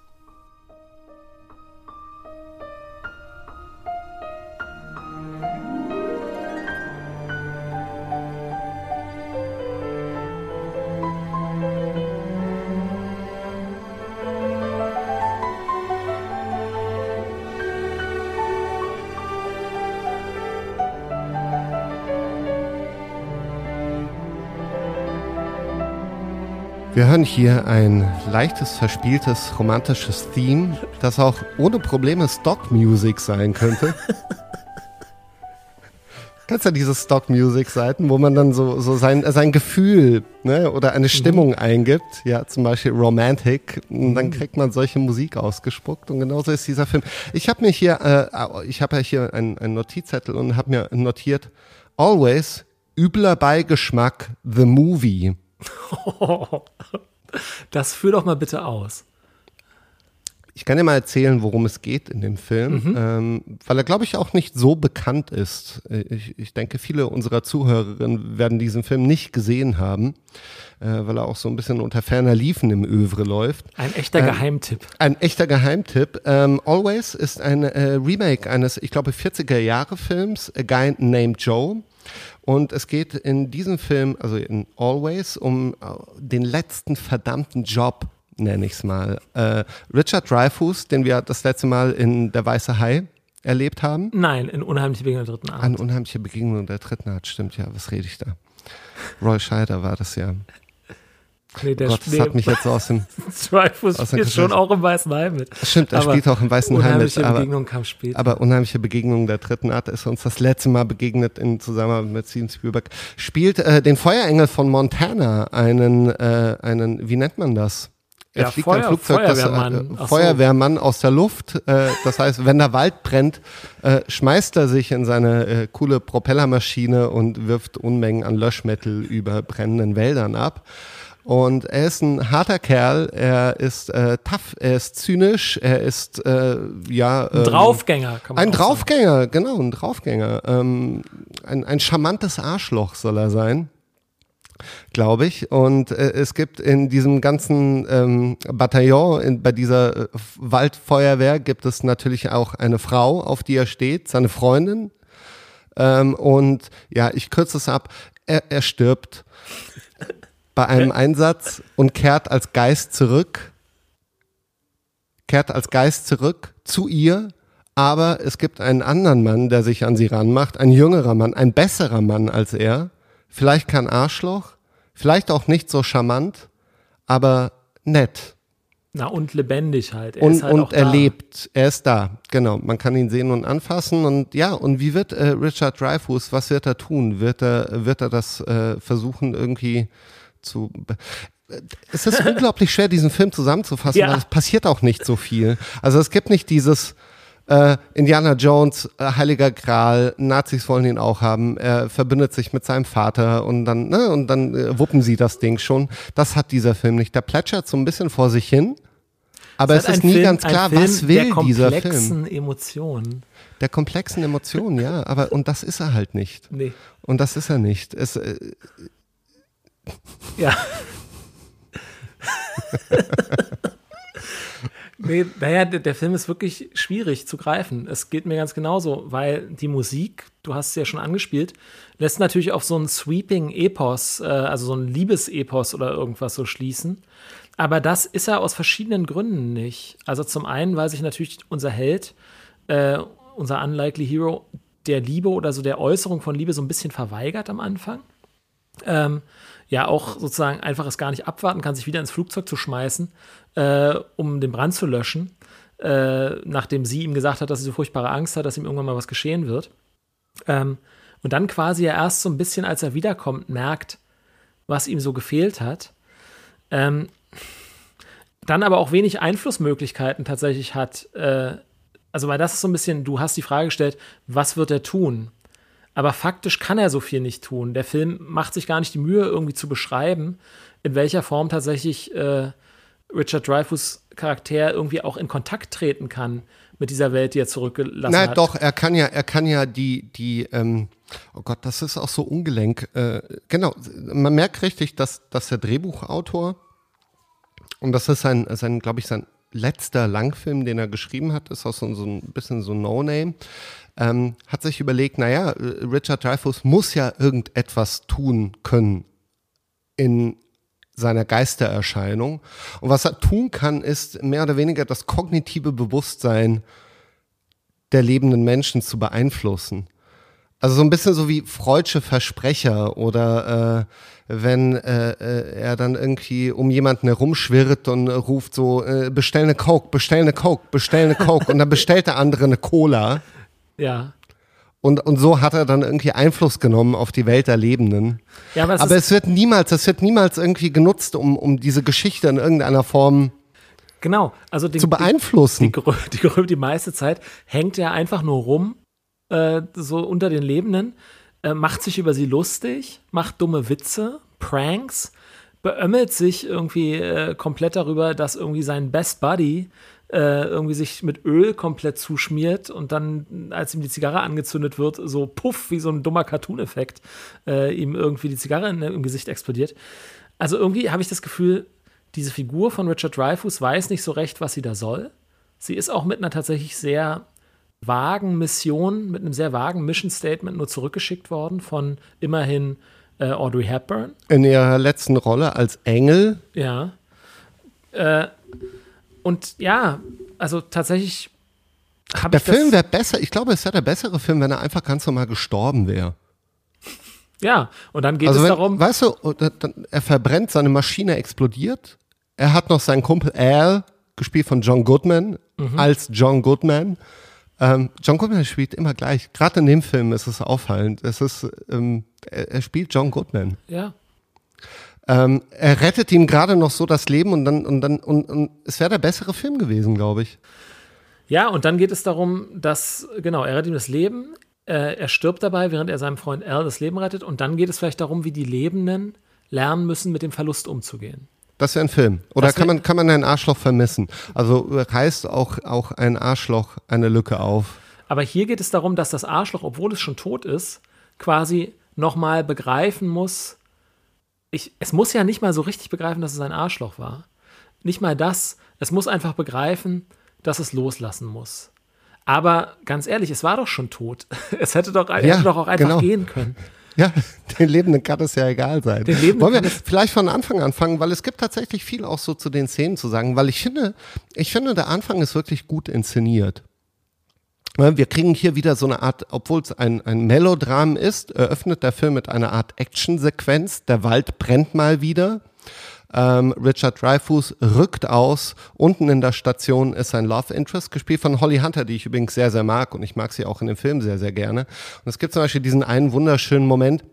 Wir hören hier ein leichtes, verspieltes, romantisches Theme, das auch ohne Probleme Stock-Music sein könnte. Kennst du diese Stock-Music-Seiten, wo man dann so, so sein, sein Gefühl ne, oder eine Stimmung eingibt, ja, zum Beispiel Romantic, und dann kriegt man solche Musik ausgespuckt und genauso ist dieser Film. Ich habe mir hier, äh, ich habe ja hier einen, einen Notizzettel und habe mir notiert, always übler Beigeschmack, the movie. Das führ doch mal bitte aus. Ich kann dir mal erzählen, worum es geht in dem Film, ähm, weil er, glaube ich, auch nicht so bekannt ist. Äh, Ich, ich denke, viele unserer Zuhörerinnen werden diesen Film nicht gesehen haben, äh, weil er auch so ein bisschen unter ferner Liefen im Övre läuft. Ein echter Ähm, Geheimtipp. Ein echter Geheimtipp. Ähm, Always ist ein äh, Remake eines, ich glaube, 40er-Jahre-Films, A Guy Named Joe. Und es geht in diesem Film, also in Always, um äh, den letzten verdammten Job, nenne ich es mal. Äh, Richard Dreyfuss, den wir das letzte Mal in Der Weiße Hai erlebt haben. Nein, in Unheimliche Begegnung der dritten Art. Eine unheimliche Begegnung der dritten Art, stimmt ja. Was rede ich da? Roy Scheider war das ja. Nee, der Gott, das hat mich jetzt so aus dem. Dreyfus spielt schon auch im Weißen Hai mit. Stimmt, er Aber spielt auch im Weißen Hai mit. Unheimliche Aber, Begegnung kam später. Aber unheimliche Begegnung der dritten Art ist uns das letzte Mal begegnet in Zusammenarbeit mit Steven Spielberg. Spielt äh, den Feuerengel von Montana, einen, äh, einen, wie nennt man das? Er Ja, fliegt ein Feuer- Flugzeug, das, Feuerwehrmann. äh, Ach so. Feuerwehrmann aus der Luft. Äh, das heißt, wenn der Wald brennt, äh, schmeißt er sich in seine äh, coole Propellermaschine und wirft Unmengen an Löschmittel über brennenden Wäldern ab. Und er ist ein harter Kerl, er ist äh, tough, er ist zynisch, er ist äh, ja ein ähm, Draufgänger, kann man ein auch sagen. Draufgänger, genau, ein Draufgänger. Ähm, ein, ein charmantes Arschloch soll er sein, glaube ich. Und äh, es gibt in diesem ganzen ähm, Bataillon, in, bei dieser äh, Waldfeuerwehr, gibt es natürlich auch eine Frau, auf die er steht, seine Freundin. Ähm, und ja, ich kürze es ab, er, er stirbt bei einem Einsatz und kehrt als Geist zurück. kehrt als Geist zurück zu ihr, aber es gibt einen anderen Mann, der sich an sie ranmacht, ein jüngerer Mann, ein besserer Mann als er, vielleicht kein Arschloch, vielleicht auch nicht so charmant, aber nett. Na, und lebendig halt. Er und halt und er da. lebt, er ist da, genau. Man kann ihn sehen und anfassen. Und ja, und wie wird äh, Richard Dreyfuss, was wird er tun? Wird er, wird er das äh, versuchen, irgendwie zu. Es ist unglaublich schwer, diesen Film zusammenzufassen, ja. weil es passiert auch nicht so viel. Also es gibt nicht dieses äh, Indiana Jones, äh, Heiliger Gral, Nazis wollen ihn auch haben, er verbündet sich mit seinem Vater und dann, ne, und dann äh, wuppen sie das Ding schon. Das hat dieser Film nicht. Der plätschert so ein bisschen vor sich hin. Aber es, es ist nie Film, ganz klar, was will dieser Film. Der komplexen Emotionen. Der komplexen Emotionen, ja. Aber, und das ist er halt nicht. Nee. Und das ist er nicht. Es, äh, ja. nee, naja, der, der, Film ist wirklich schwierig zu greifen. Es geht mir ganz genauso, weil die Musik, du hast es ja schon angespielt, lässt natürlich auf so einen Sweeping-Epos, äh, also so ein Liebesepos oder irgendwas so schließen. Aber das ist er aus verschiedenen Gründen nicht. Also zum einen, weil sich natürlich unser Held, äh, unser Unlikely Hero, der Liebe oder so der Äußerung von Liebe so ein bisschen verweigert am Anfang. Ähm, ja, auch sozusagen einfach es gar nicht abwarten kann, sich wieder ins Flugzeug zu schmeißen, äh, um den Brand zu löschen, äh, nachdem sie ihm gesagt hat, dass sie so furchtbare Angst hat, dass ihm irgendwann mal was geschehen wird. Ähm, und dann quasi ja erst so ein bisschen, als er wiederkommt, merkt, was ihm so gefehlt hat. Ähm, dann aber auch wenig Einflussmöglichkeiten tatsächlich hat. Äh, also, weil das ist so ein bisschen, du hast die Frage gestellt, was wird er tun? Aber faktisch kann er so viel nicht tun. Der Film macht sich gar nicht die Mühe, irgendwie zu beschreiben, in welcher Form tatsächlich äh, Richard Dreyfuss Charakter irgendwie auch in Kontakt treten kann mit dieser Welt, die er zurückgelassen Na, hat. Na doch, er kann ja, er kann ja die, die, ähm, oh Gott, das ist auch so ungelenk. Äh, genau, man merkt richtig, dass, dass der Drehbuchautor und das ist sein, sein glaube ich, sein letzter Langfilm, den er geschrieben hat, ist auch so, so ein bisschen so No-Name. Ähm, hat sich überlegt, naja, Richard Dreyfuss muss ja irgendetwas tun können in seiner Geistererscheinung. Und was er tun kann, ist mehr oder weniger das kognitive Bewusstsein der lebenden Menschen zu beeinflussen. Also so ein bisschen so wie Freudsche Versprecher oder äh, wenn äh, äh, er dann irgendwie um jemanden herumschwirrt und ruft so, äh, bestell eine Coke, bestell eine Coke, bestell eine Coke und dann bestellt der andere eine Cola. Ja. Und, und so hat er dann irgendwie Einfluss genommen auf die Welt der Lebenden. Ja, aber, aber es wird niemals, es wird niemals irgendwie genutzt, um, um diese Geschichte in irgendeiner Form genau, also die, zu beeinflussen. Die, die, die, die meiste Zeit hängt er einfach nur rum äh, so unter den Lebenden, äh, macht sich über sie lustig, macht dumme Witze, Pranks, beömmelt sich irgendwie äh, komplett darüber, dass irgendwie sein Best Buddy äh, irgendwie sich mit Öl komplett zuschmiert und dann, als ihm die Zigarre angezündet wird, so puff, wie so ein dummer Cartoon-Effekt, äh, ihm irgendwie die Zigarre in, im Gesicht explodiert. Also irgendwie habe ich das Gefühl, diese Figur von Richard Dreyfuss weiß nicht so recht, was sie da soll. Sie ist auch mit einer tatsächlich sehr vagen Mission, mit einem sehr vagen Mission Statement nur zurückgeschickt worden von immerhin äh, Audrey Hepburn. In ihrer letzten Rolle als Engel. Ja. Äh, und ja, also tatsächlich habe Der Film wäre besser, ich glaube, es wäre der bessere Film, wenn er einfach ganz normal gestorben wäre. Ja, und dann geht also es darum. Weißt du, er verbrennt, seine Maschine explodiert. Er hat noch seinen Kumpel Al, gespielt von John Goodman, mhm. als John Goodman. Ähm, John Goodman spielt immer gleich. Gerade in dem Film ist es auffallend. Es ist, ähm, er, er, spielt John Goodman. Ja. Ähm, er rettet ihm gerade noch so das Leben und dann, und dann, und, und es wäre der bessere Film gewesen, glaube ich. Ja, und dann geht es darum, dass, genau, er rettet ihm das Leben. Äh, er stirbt dabei, während er seinem Freund Al das Leben rettet. Und dann geht es vielleicht darum, wie die Lebenden lernen müssen, mit dem Verlust umzugehen. Das wäre ein Film. Oder kann man, kann man ein Arschloch vermissen? Also reißt auch, auch ein Arschloch eine Lücke auf. Aber hier geht es darum, dass das Arschloch, obwohl es schon tot ist, quasi nochmal begreifen muss, ich, es muss ja nicht mal so richtig begreifen, dass es ein Arschloch war. Nicht mal das. Es muss einfach begreifen, dass es loslassen muss. Aber ganz ehrlich, es war doch schon tot. Es hätte doch, ja, hätte doch auch einfach genau. gehen können. Ja, den Lebenden kann es ja egal sein. Den Lebenden Wollen wir vielleicht von Anfang anfangen, weil es gibt tatsächlich viel auch so zu den Szenen zu sagen, weil ich finde, ich finde, der Anfang ist wirklich gut inszeniert. Wir kriegen hier wieder so eine Art, obwohl es ein, ein Melodram ist, eröffnet der Film mit einer Art Actionsequenz. Der Wald brennt mal wieder. Ähm, Richard Dreyfuss rückt aus. Unten in der Station ist sein Love Interest, gespielt von Holly Hunter, die ich übrigens sehr, sehr mag und ich mag sie auch in dem Film sehr, sehr gerne. Und es gibt zum Beispiel diesen einen wunderschönen Moment,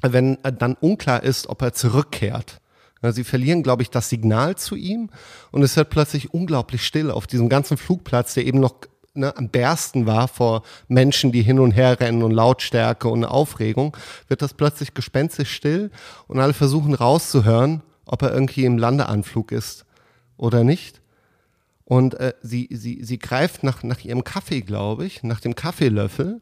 wenn dann unklar ist, ob er zurückkehrt. Sie verlieren, glaube ich, das Signal zu ihm und es wird plötzlich unglaublich still auf diesem ganzen Flugplatz, der eben noch ne, am bersten war vor Menschen, die hin und her rennen und Lautstärke und Aufregung, wird das plötzlich gespenstisch still und alle versuchen rauszuhören, ob er irgendwie im Landeanflug ist oder nicht. Und äh, sie, sie, sie greift nach, nach ihrem Kaffee, glaube ich, nach dem Kaffeelöffel.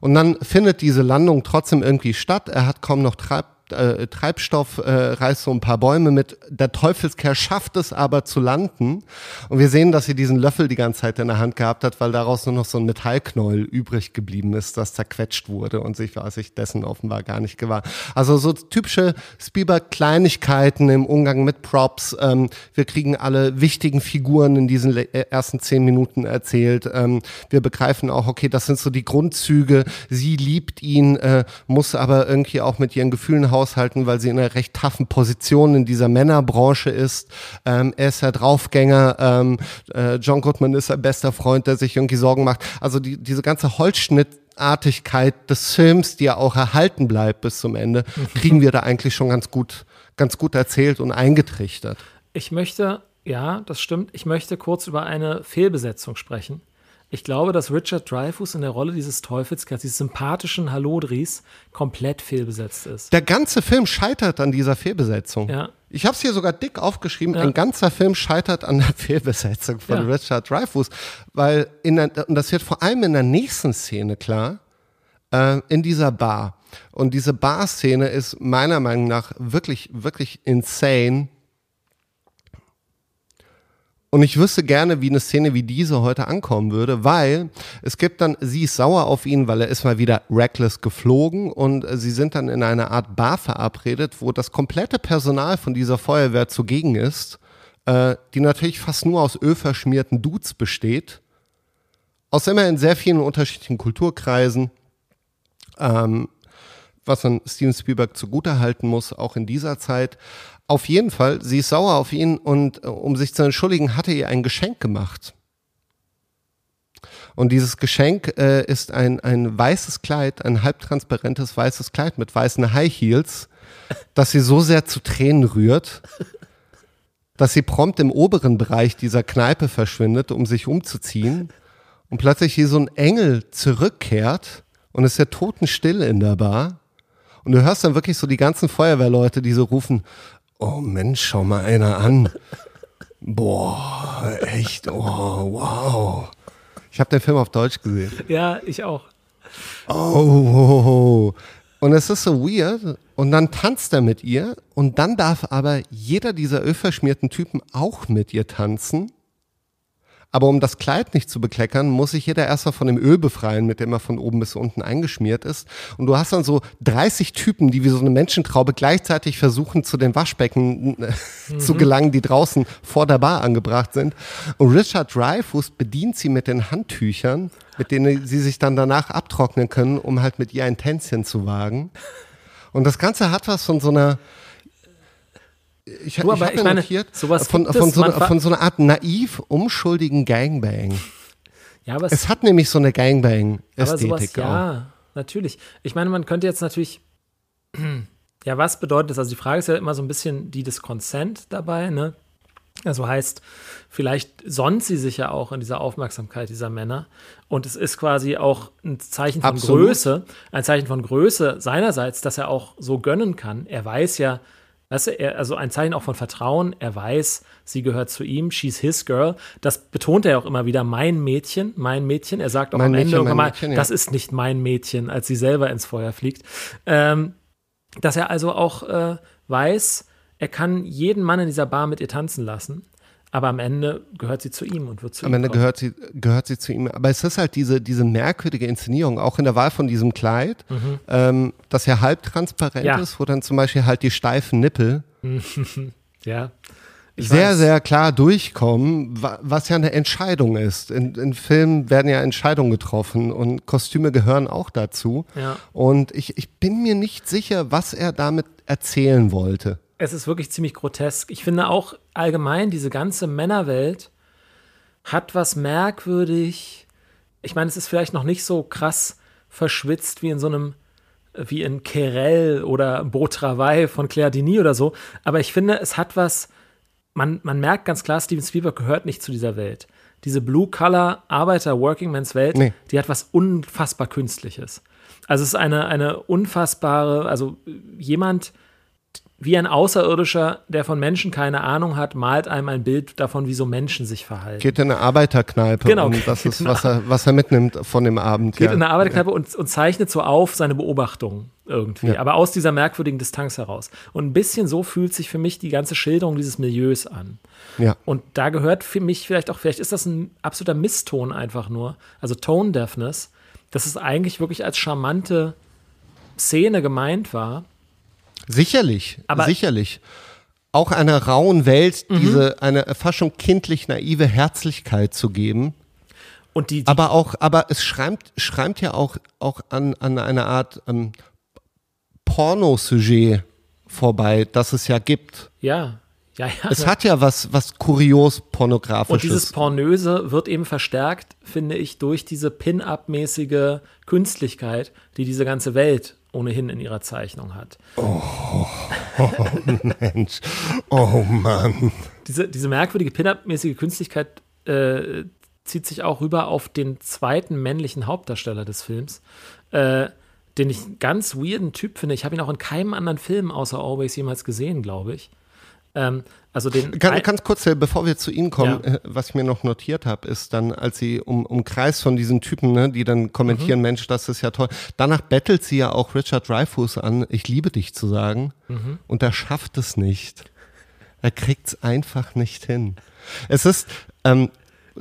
Und dann findet diese Landung trotzdem irgendwie statt. Er hat kaum noch Treib äh, Treibstoff, äh, reißt so ein paar Bäume mit. Der Teufelskerl schafft es aber zu landen. Und wir sehen, dass sie diesen Löffel die ganze Zeit in der Hand gehabt hat, weil daraus nur noch so ein Metallknäuel übrig geblieben ist, das zerquetscht wurde und sich war sich dessen offenbar gar nicht gewahr. Also so typische Spielberg-Kleinigkeiten im Umgang mit Props. Ähm, wir kriegen alle wichtigen Figuren in diesen äh, ersten zehn Minuten erzählt. Ähm, wir begreifen auch, okay, das sind so die Grundzüge. Sie liebt ihn, äh, muss aber irgendwie auch mit ihren Gefühlen haushalten, weil sie in einer recht taffen Position in dieser Männerbranche ist. Ähm, er ist ja Draufgänger. Ähm, äh, John Goodman ist sein bester Freund, der sich irgendwie Sorgen macht. Also die, diese ganze Holzschnittartigkeit des Films, die ja auch erhalten bleibt bis zum Ende, kriegen wir da eigentlich schon ganz gut, ganz gut erzählt und eingetrichtert. Ich möchte, ja, das stimmt, ich möchte kurz über eine Fehlbesetzung sprechen. Ich glaube, dass Richard Dreyfuss in der Rolle dieses Teufelskerls, dieses sympathischen Hallodris, komplett fehlbesetzt ist. Der ganze Film scheitert an dieser Fehlbesetzung. Ja. Ich habe es hier sogar dick aufgeschrieben. Ja. Ein ganzer Film scheitert an der Fehlbesetzung von ja. Richard Dreyfuss, weil in der, und das wird vor allem in der nächsten Szene klar, äh, in dieser Bar. Und diese Bar-Szene ist meiner Meinung nach wirklich, wirklich insane und ich wüsste gerne, wie eine Szene wie diese heute ankommen würde, weil es gibt dann, sie ist sauer auf ihn, weil er ist mal wieder reckless geflogen und sie sind dann in einer Art Bar verabredet, wo das komplette Personal von dieser Feuerwehr zugegen ist, äh, die natürlich fast nur aus ölverschmierten Dudes besteht, aus immerhin sehr vielen unterschiedlichen Kulturkreisen, ähm, was man Steven Spielberg zugutehalten muss, auch in dieser Zeit. Auf jeden Fall, sie ist sauer auf ihn und äh, um sich zu entschuldigen, hat er ihr ein Geschenk gemacht. Und dieses Geschenk äh, ist ein, ein weißes Kleid, ein halbtransparentes weißes Kleid mit weißen High Heels, das sie so sehr zu Tränen rührt, dass sie prompt im oberen Bereich dieser Kneipe verschwindet, um sich umzuziehen. Und plötzlich hier so ein Engel zurückkehrt und es ist ja totenstill in der Bar. Und du hörst dann wirklich so die ganzen Feuerwehrleute, die so rufen, oh Mensch, schau mal einer an. Boah, echt, oh, wow. Ich habe den Film auf Deutsch gesehen. Ja, ich auch. Oh, oh, oh, und es ist so weird. Und dann tanzt er mit ihr und dann darf aber jeder dieser ölverschmierten Typen auch mit ihr tanzen. Aber um das Kleid nicht zu bekleckern, muss sich jeder erstmal von dem Öl befreien, mit dem er von oben bis unten eingeschmiert ist. Und du hast dann so 30 Typen, die wie so eine Menschentraube gleichzeitig versuchen, zu den Waschbecken äh, mhm. zu gelangen, die draußen vor der Bar angebracht sind. Und Richard Dreyfuss bedient sie mit den Handtüchern, mit denen sie sich dann danach abtrocknen können, um halt mit ihr ein Tänzchen zu wagen. Und das Ganze hat was von so einer ich, du, ich, ich meine, notiert, sowas von, von, so, von so einer Art naiv unschuldigen Gangbang. Ja, aber es, es hat nämlich so eine Gangbang-Ästhetik. Ja, natürlich. Ich meine, man könnte jetzt natürlich, ja, was bedeutet das? Also die Frage ist ja immer so ein bisschen die des Consent dabei, ne? Also heißt, vielleicht sonnt sie sich ja auch in dieser Aufmerksamkeit dieser Männer. Und es ist quasi auch ein Zeichen von Absolut. Größe, ein Zeichen von Größe seinerseits, dass er auch so gönnen kann. Er weiß ja, Weißt du, er, also ein Zeichen auch von Vertrauen. Er weiß, sie gehört zu ihm. She's his girl. Das betont er auch immer wieder. Mein Mädchen, mein Mädchen. Er sagt auch mein am Ende irgendwann mal, Mädchen, ja. das ist nicht mein Mädchen, als sie selber ins Feuer fliegt. Ähm, dass er also auch äh, weiß, er kann jeden Mann in dieser Bar mit ihr tanzen lassen. Aber am Ende gehört sie zu ihm und wird zu am ihm. Ende kommen. gehört sie, gehört sie zu ihm. Aber es ist halt diese, diese merkwürdige Inszenierung, auch in der Wahl von diesem Kleid, ähm, das ja halbtransparent Ja. ist, wo dann zum Beispiel halt die steifen Nippel Ja. Ich sehr, weiß. sehr klar durchkommen, wa- was ja eine Entscheidung ist. In, in Filmen werden ja Entscheidungen getroffen und Kostüme gehören auch dazu. Ja. Und ich, ich bin mir nicht sicher, was er damit erzählen wollte. Es ist wirklich ziemlich grotesk. Ich finde auch allgemein, diese ganze Männerwelt hat was merkwürdig. Ich meine, es ist vielleicht noch nicht so krass verschwitzt wie in so einem, wie in Querelle oder Beau Travail von Claire Denis oder so. Aber ich finde, es hat was, man, man merkt ganz klar, Steven Spielberg gehört nicht zu dieser Welt. Diese Blue-Collar-Arbeiter-Working-Mans-Welt, Nee. die hat was unfassbar Künstliches. Also es ist eine, eine unfassbare, also jemand, wie ein Außerirdischer, der von Menschen keine Ahnung hat, malt einem ein Bild davon, wie so Menschen sich verhalten. Geht in eine Arbeiterkneipe Genau, und das ist, was er, was er mitnimmt von dem Abend. Geht ja. in eine Arbeiterkneipe und, und zeichnet so auf seine Beobachtungen irgendwie, Ja. aber aus dieser merkwürdigen Distanz heraus. Und ein bisschen so fühlt sich für mich die ganze Schilderung dieses Milieus an. ja. Und da gehört für mich vielleicht auch, vielleicht ist das ein absoluter Misston einfach nur, also Tone Deafness, dass es eigentlich wirklich als charmante Szene gemeint war. Sicherlich, Aber- Mhm. sicherlich. Auch einer rauen Welt diese eine fast schon kindlich naive Herzlichkeit zu geben. Und die, die Aber auch, aber es schreibt, schreibt ja auch, auch an, an eine Art ähm, Pornosujet vorbei, das es ja gibt. ja, ja, ja. Es hat ja was, was kurios Und pornografisches. dieses Pornöse wird eben verstärkt, finde ich, durch diese Pin-up-mäßige Künstlichkeit, die diese ganze Welt ohnehin in ihrer Zeichnung hat. Mensch. Oh Mann. Diese, diese merkwürdige Pin-up-mäßige Künstlichkeit äh, zieht sich auch rüber auf den zweiten männlichen Hauptdarsteller des Films, äh, den ich einen ganz weirden Typ finde. Ich habe ihn auch in keinem anderen Film außer Always jemals gesehen, glaube ich. Ähm, also den Ganz, ganz kurz, bevor wir zu Ihnen kommen, Ja. äh, was ich mir noch notiert habe, ist dann, als sie um, umkreist von diesen Typen, ne, die dann kommentieren, Mensch, das ist ja toll. Danach bettelt sie ja auch Richard Dreyfuss an, ich liebe dich zu sagen. Und er schafft es nicht. Er kriegt es einfach nicht hin. Es ist, ähm,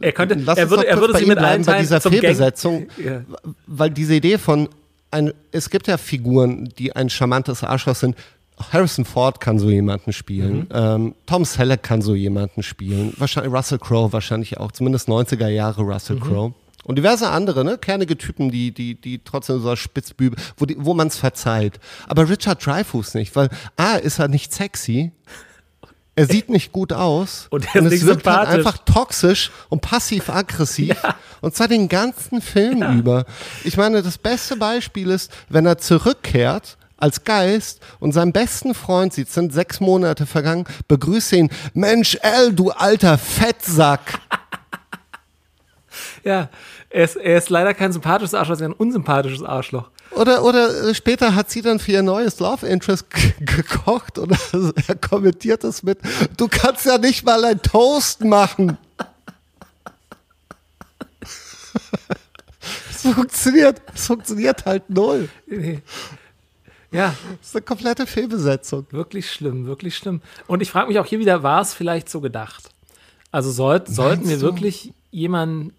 er könnte, lass er würde, er würde bei sie mit bleiben, allen bei dieser Fehlbesetzung, Ja. weil diese Idee von ein, es gibt ja Figuren, die ein charmantes Arschloch sind. Harrison Ford kann so jemanden spielen. Mhm. Ähm, Tom Selleck kann so jemanden spielen. Wahrscheinlich Russell Crowe wahrscheinlich auch. Zumindest 90er Jahre Mhm. Russell Crowe. Und diverse andere, ne, kernige Typen, die, die, die trotzdem so Spitzbübe, wo, die, wo man es verzeiht. Aber Richard Dreyfuss nicht, weil A, ist er nicht sexy, er sieht nicht gut aus Und er ist es nicht wirkt halt einfach toxisch und passiv-aggressiv. Und zwar den ganzen Film über. Ich meine, das beste Beispiel ist, wenn er zurückkehrt als Geist und seinen besten Freund sieht, sind sechs Monate vergangen, begrüßt ihn, Mensch, L, du alter Fettsack. Ja, er ist, er ist leider kein sympathisches Arschloch, sondern ein unsympathisches Arschloch. Oder, oder äh, später hat sie dann für ihr neues Love Interest gekocht und er kommentiert es mit, du kannst ja nicht mal ein Toast machen. Es funktioniert, es funktioniert halt null. Nee. Ja, Das ist eine komplette Fehlbesetzung. wirklich schlimm, wirklich schlimm. Und ich frage mich auch hier wieder, war es vielleicht so gedacht? Also sollt, sollten wir wirklich jemanden,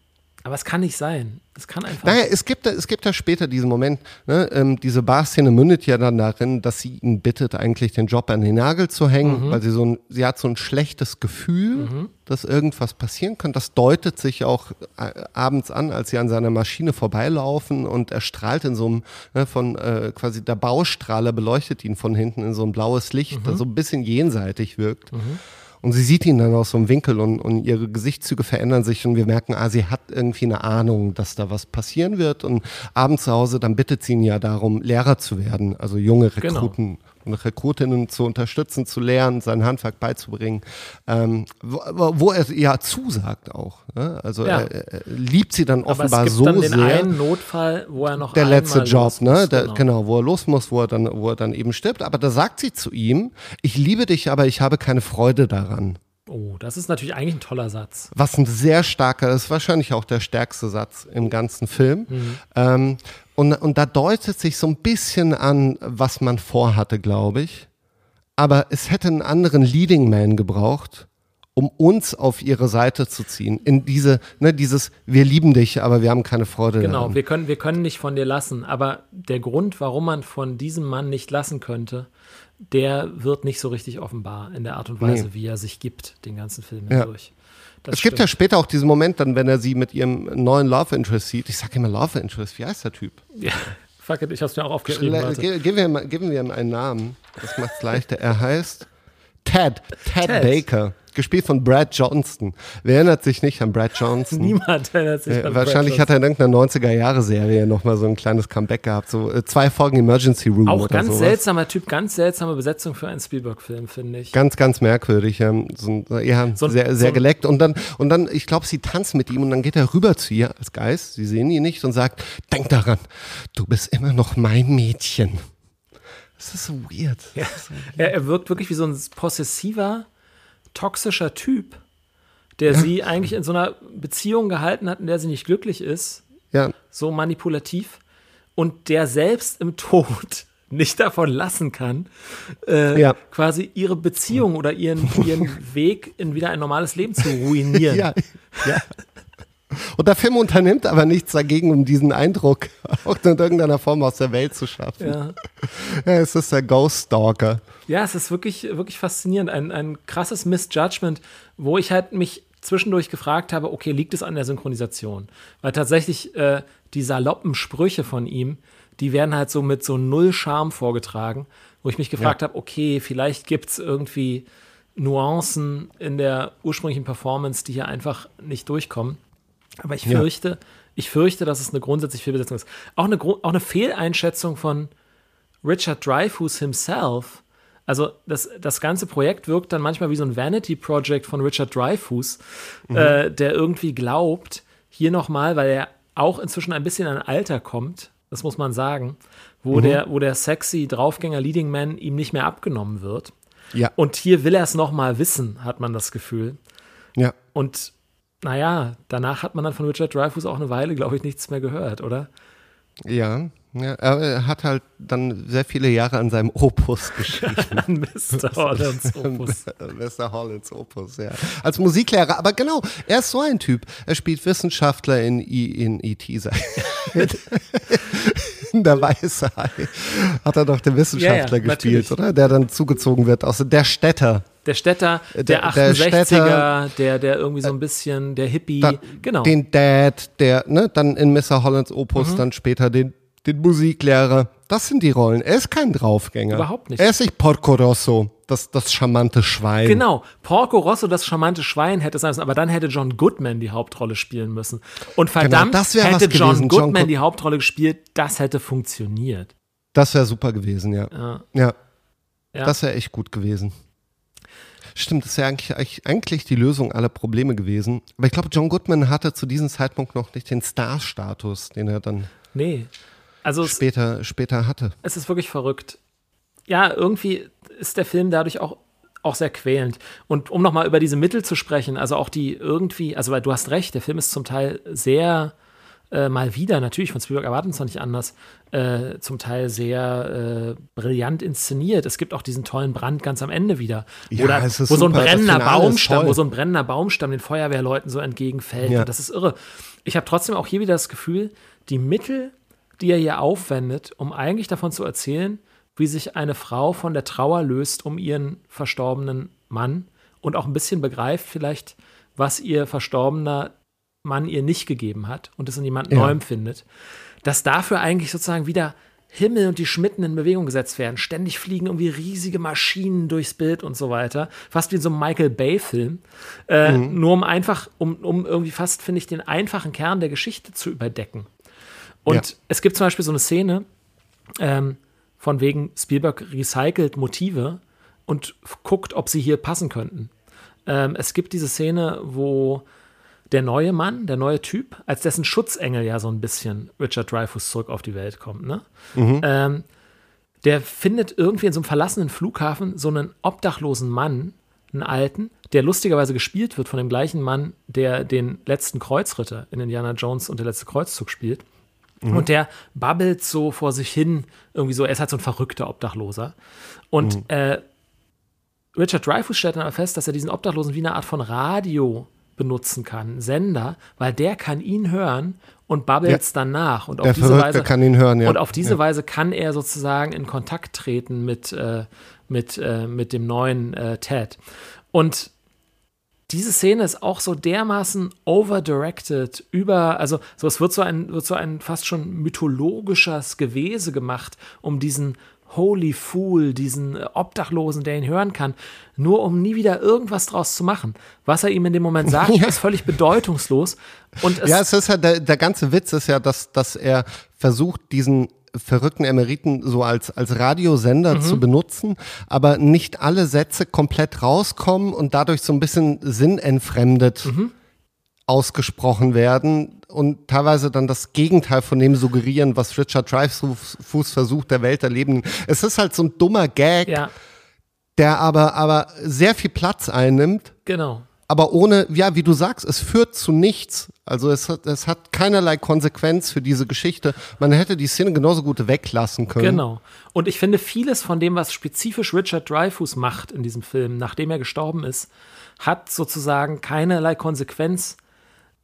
aber es kann nicht sein. Es kann einfach Naja, es gibt, da- es gibt da später diesen Moment, ne, ähm, diese Barszene mündet ja dann darin, dass sie ihn bittet, eigentlich den Job an den Nagel zu hängen, weil sie so ein, sie hat so ein schlechtes Gefühl, dass irgendwas passieren kann. Das deutet sich auch äh, abends an, als sie an seiner Maschine vorbeilaufen und er strahlt in so einem, ne, von äh, quasi der Baustrahler beleuchtet ihn von hinten in so ein blaues Licht, das so ein bisschen jenseitig wirkt. Und sie sieht ihn dann aus so einem Winkel und, und ihre Gesichtszüge verändern sich und wir merken, ah, sie hat irgendwie eine Ahnung, dass da was passieren wird. Und abends zu Hause, dann bittet sie ihn ja darum, Lehrer zu werden, also junge Genau. Und Rekrutinnen zu unterstützen, zu lernen, sein Handwerk beizubringen, ähm, wo, wo er ja zusagt auch. Ne? Also Ja. er, er liebt sie dann aber offenbar es gibt so dann den sehr einen Notfall, wo er noch der letzte Job, ne? muss, Der, genau. genau. wo er los muss, wo er dann, wo er dann eben stirbt. Aber da sagt sie zu ihm: Ich liebe dich, aber ich habe keine Freude daran. Oh, das ist natürlich eigentlich ein toller Satz. Was ein sehr starker ist, wahrscheinlich auch der stärkste Satz im ganzen Film. Ähm, und, und da deutet sich so ein bisschen an, was man vorhatte, glaube ich. Aber es hätte einen anderen Leading Man gebraucht, um uns auf ihre Seite zu ziehen. In diese, ne, dieses, wir lieben dich, aber wir haben keine Freude Genau, daran. wir können, wir können nicht von dir lassen, aber der Grund, warum man von diesem Mann nicht lassen könnte, der wird nicht so richtig offenbar in der Art und Weise, Nee. wie er sich gibt, den ganzen Film Ja. hindurch. Das es gibt ja stimmt. später auch diesen Moment, dann, wenn er sie mit ihrem neuen Love Interest sieht. Ich sage immer Love Interest, wie heißt der Typ? ja. Fuck it, ich hab's mir auch aufgeschrieben. Ge- Geben wir, ihm- geben wir ihm einen Namen. Das macht's leichter. Er heißt Ted. Ted, Ted. Baker. Gespielt von Brad Johnston. Wer erinnert sich nicht an Brad Johnston? Niemand erinnert sich Äh, an wahrscheinlich Brad hat er in irgendeiner 90er-Jahre-Serie nochmal so ein kleines Comeback gehabt. So äh, zwei Folgen Emergency Room Auch ganz sowas. seltsamer Typ, ganz seltsame Besetzung für einen Spielberg-Film, finde ich. Ganz, ganz merkwürdig. Ähm, so, ein- ja, So sehr, so sehr ein- geleckt. Und dann, und dann, ich glaube, sie tanzt mit ihm und dann geht er rüber zu ihr als Geist. Sie sehen ihn nicht und sagt, denk daran, du bist immer noch mein Mädchen. Das ist so weird. Ja. Er, er wirkt wirklich wie so ein possessiver, toxischer Typ, der sie eigentlich in so einer Beziehung gehalten hat, in der sie nicht glücklich ist, Ja, so manipulativ und der selbst im Tod nicht davon lassen kann, äh, Ja. quasi ihre Beziehung oder ihren, ihren Weg in wieder ein normales Leben zu ruinieren. ja, ja. Und der Film unternimmt aber nichts dagegen, um diesen Eindruck auch in irgendeiner Form aus der Welt zu schaffen. Ja. Ja, es ist der Ghost Stalker. Ja, es ist wirklich, wirklich faszinierend. Ein, ein krasses Misjudgment, wo ich halt mich zwischendurch gefragt habe, okay, liegt es an der Synchronisation? Weil tatsächlich äh, die saloppen Sprüche von ihm, die werden halt so mit so null Charme vorgetragen, wo ich mich gefragt habe, okay, vielleicht gibt es irgendwie Nuancen in der ursprünglichen Performance, die hier einfach nicht durchkommen. Aber ich Ja. fürchte, ich fürchte, dass es eine grundsätzlich Fehlbesetzung ist. Auch eine, auch eine Fehleinschätzung von Richard Dreyfuss himself. Also das, das ganze Projekt wirkt dann manchmal wie so ein Vanity-Project von Richard Dreyfuss, äh, der irgendwie glaubt, hier nochmal, weil er auch inzwischen ein bisschen an Alter kommt, das muss man sagen, wo, der, wo der sexy Draufgänger Leading Man ihm nicht mehr abgenommen wird. Ja, Und hier will er es nochmal wissen, hat man das Gefühl. ja. Und naja, danach hat man dann von Richard Dreyfuss auch eine Weile, glaube ich, nichts mehr gehört, oder? Ja, ja, er hat halt dann sehr viele Jahre an seinem Opus geschrieben. Mr. Hollands Opus. Mr. Hollands Opus, ja. Als Musiklehrer, aber genau, er ist so ein Typ. Er spielt Wissenschaftler in, I, in E.T. in der Weiße Hai hat er doch den Wissenschaftler Ja, ja, gespielt, natürlich. oder? Der dann zugezogen wird aus der Städter. Der Städter, der, Der- der 68er, Städter- der, der irgendwie so ein bisschen, der Hippie, Dann genau. Den Dad, der, ne, dann in Mr. Hollands Opus, Mhm. dann später den, den Musiklehrer. Das sind die Rollen. Er ist kein Draufgänger. Überhaupt nicht. Er ist nicht Porco Rosso, das, das charmante Schwein. Genau, Porco Rosso, das charmante Schwein hätte sein müssen, aber dann hätte John Goodman die Hauptrolle spielen müssen. Und verdammt, Genau, das wär was hätte John. John Goodman Good- die Hauptrolle gespielt, das hätte funktioniert. Das wäre super gewesen, ja. Ja. Ja, Ja. das wäre echt gut gewesen. Stimmt, das wäre eigentlich, eigentlich- eigentlich die Lösung aller Probleme gewesen. Aber ich glaube, John Goodman hatte zu diesem Zeitpunkt noch nicht den Star-Status, den er dann Nee. Also es, später, später hatte. es ist wirklich verrückt. Ja, irgendwie ist der Film dadurch auch, auch sehr quälend. Und um nochmal über diese Mittel zu sprechen, also auch die irgendwie, also weil du hast recht, der Film ist zum Teil sehr äh, mal wieder, natürlich von Spielberg erwarten es noch nicht anders, äh, zum Teil sehr äh, brillant inszeniert. Es gibt auch diesen tollen Brand ganz am Ende wieder, Ja, wo, da, es ist wo so ein super, brennender Baumstamm, wo so ein brennender Baumstamm den Feuerwehrleuten so entgegenfällt. Ja. Das ist irre. Ich habe trotzdem auch hier wieder das Gefühl, die Mittel, die er hier aufwendet, um eigentlich davon zu erzählen, wie sich eine Frau von der Trauer löst um ihren verstorbenen Mann und auch ein bisschen begreift vielleicht, was ihr verstorbener Mann ihr nicht gegeben hat und es in jemand Ja. Neuem findet, dass dafür eigentlich sozusagen wieder Himmel und die Schmitten in Bewegung gesetzt werden. Ständig fliegen irgendwie riesige Maschinen durchs Bild und so weiter. Fast wie in so einem Michael Bay-Film. Äh, Nur um einfach, um, um irgendwie fast, finde ich, den einfachen Kern der Geschichte zu überdecken. Und Ja. es gibt zum Beispiel so eine Szene, ähm, von wegen Spielberg recycelt Motive und guckt, ob sie hier passen könnten. Ähm, es gibt diese Szene, wo der neue Mann, der neue Typ, als dessen Schutzengel ja so ein bisschen Richard Dreyfuss zurück auf die Welt kommt, ne? Ähm, der findet irgendwie in so einem verlassenen Flughafen so einen obdachlosen Mann, einen alten, der lustigerweise gespielt wird von dem gleichen Mann, der den letzten Kreuzritter in Indiana Jones und der letzte Kreuzzug spielt. Und der babbelt so vor sich hin, irgendwie so, er ist halt so ein verrückter Obdachloser. Und äh, Richard Dreyfuss stellt dann aber fest, dass er diesen Obdachlosen wie eine Art von Radio benutzen kann, Sender, weil der kann ihn hören und babbelt ja. dann nach. Und auf der diese Verrückte Weise kann ihn hören, ja. Und auf diese ja. Weise kann er sozusagen in Kontakt treten mit, äh, mit, äh, mit dem neuen äh, Ted. Und diese Szene ist auch so dermaßen overdirected über, also so es wird so ein wird so ein fast schon mythologisches Gewese gemacht, um diesen Holy Fool, diesen Obdachlosen, der ihn hören kann, nur um nie wieder irgendwas draus zu machen. Was er ihm in dem Moment sagt, ja. ist völlig bedeutungslos. Und es ja, es ist ja der, der ganze Witz ist ja, dass, dass er versucht, diesen verrückten Emeriten so als, als Radiosender mhm. zu benutzen, aber nicht alle Sätze komplett rauskommen und dadurch so ein bisschen sinnentfremdet mhm. ausgesprochen werden und teilweise dann das Gegenteil von dem suggerieren, was Richard Dreyfuss versucht, der Welt erleben. Es ist halt so ein dummer Gag, ja. der aber, aber sehr viel Platz einnimmt. Genau aber ohne, ja, wie du sagst, es führt zu nichts. Also es hat, es hat keinerlei Konsequenz für diese Geschichte. Man hätte die Szene genauso gut weglassen können. Genau. Und ich finde, vieles von dem, was spezifisch Richard Dreyfuss macht in diesem Film, nachdem er gestorben ist, hat sozusagen keinerlei Konsequenz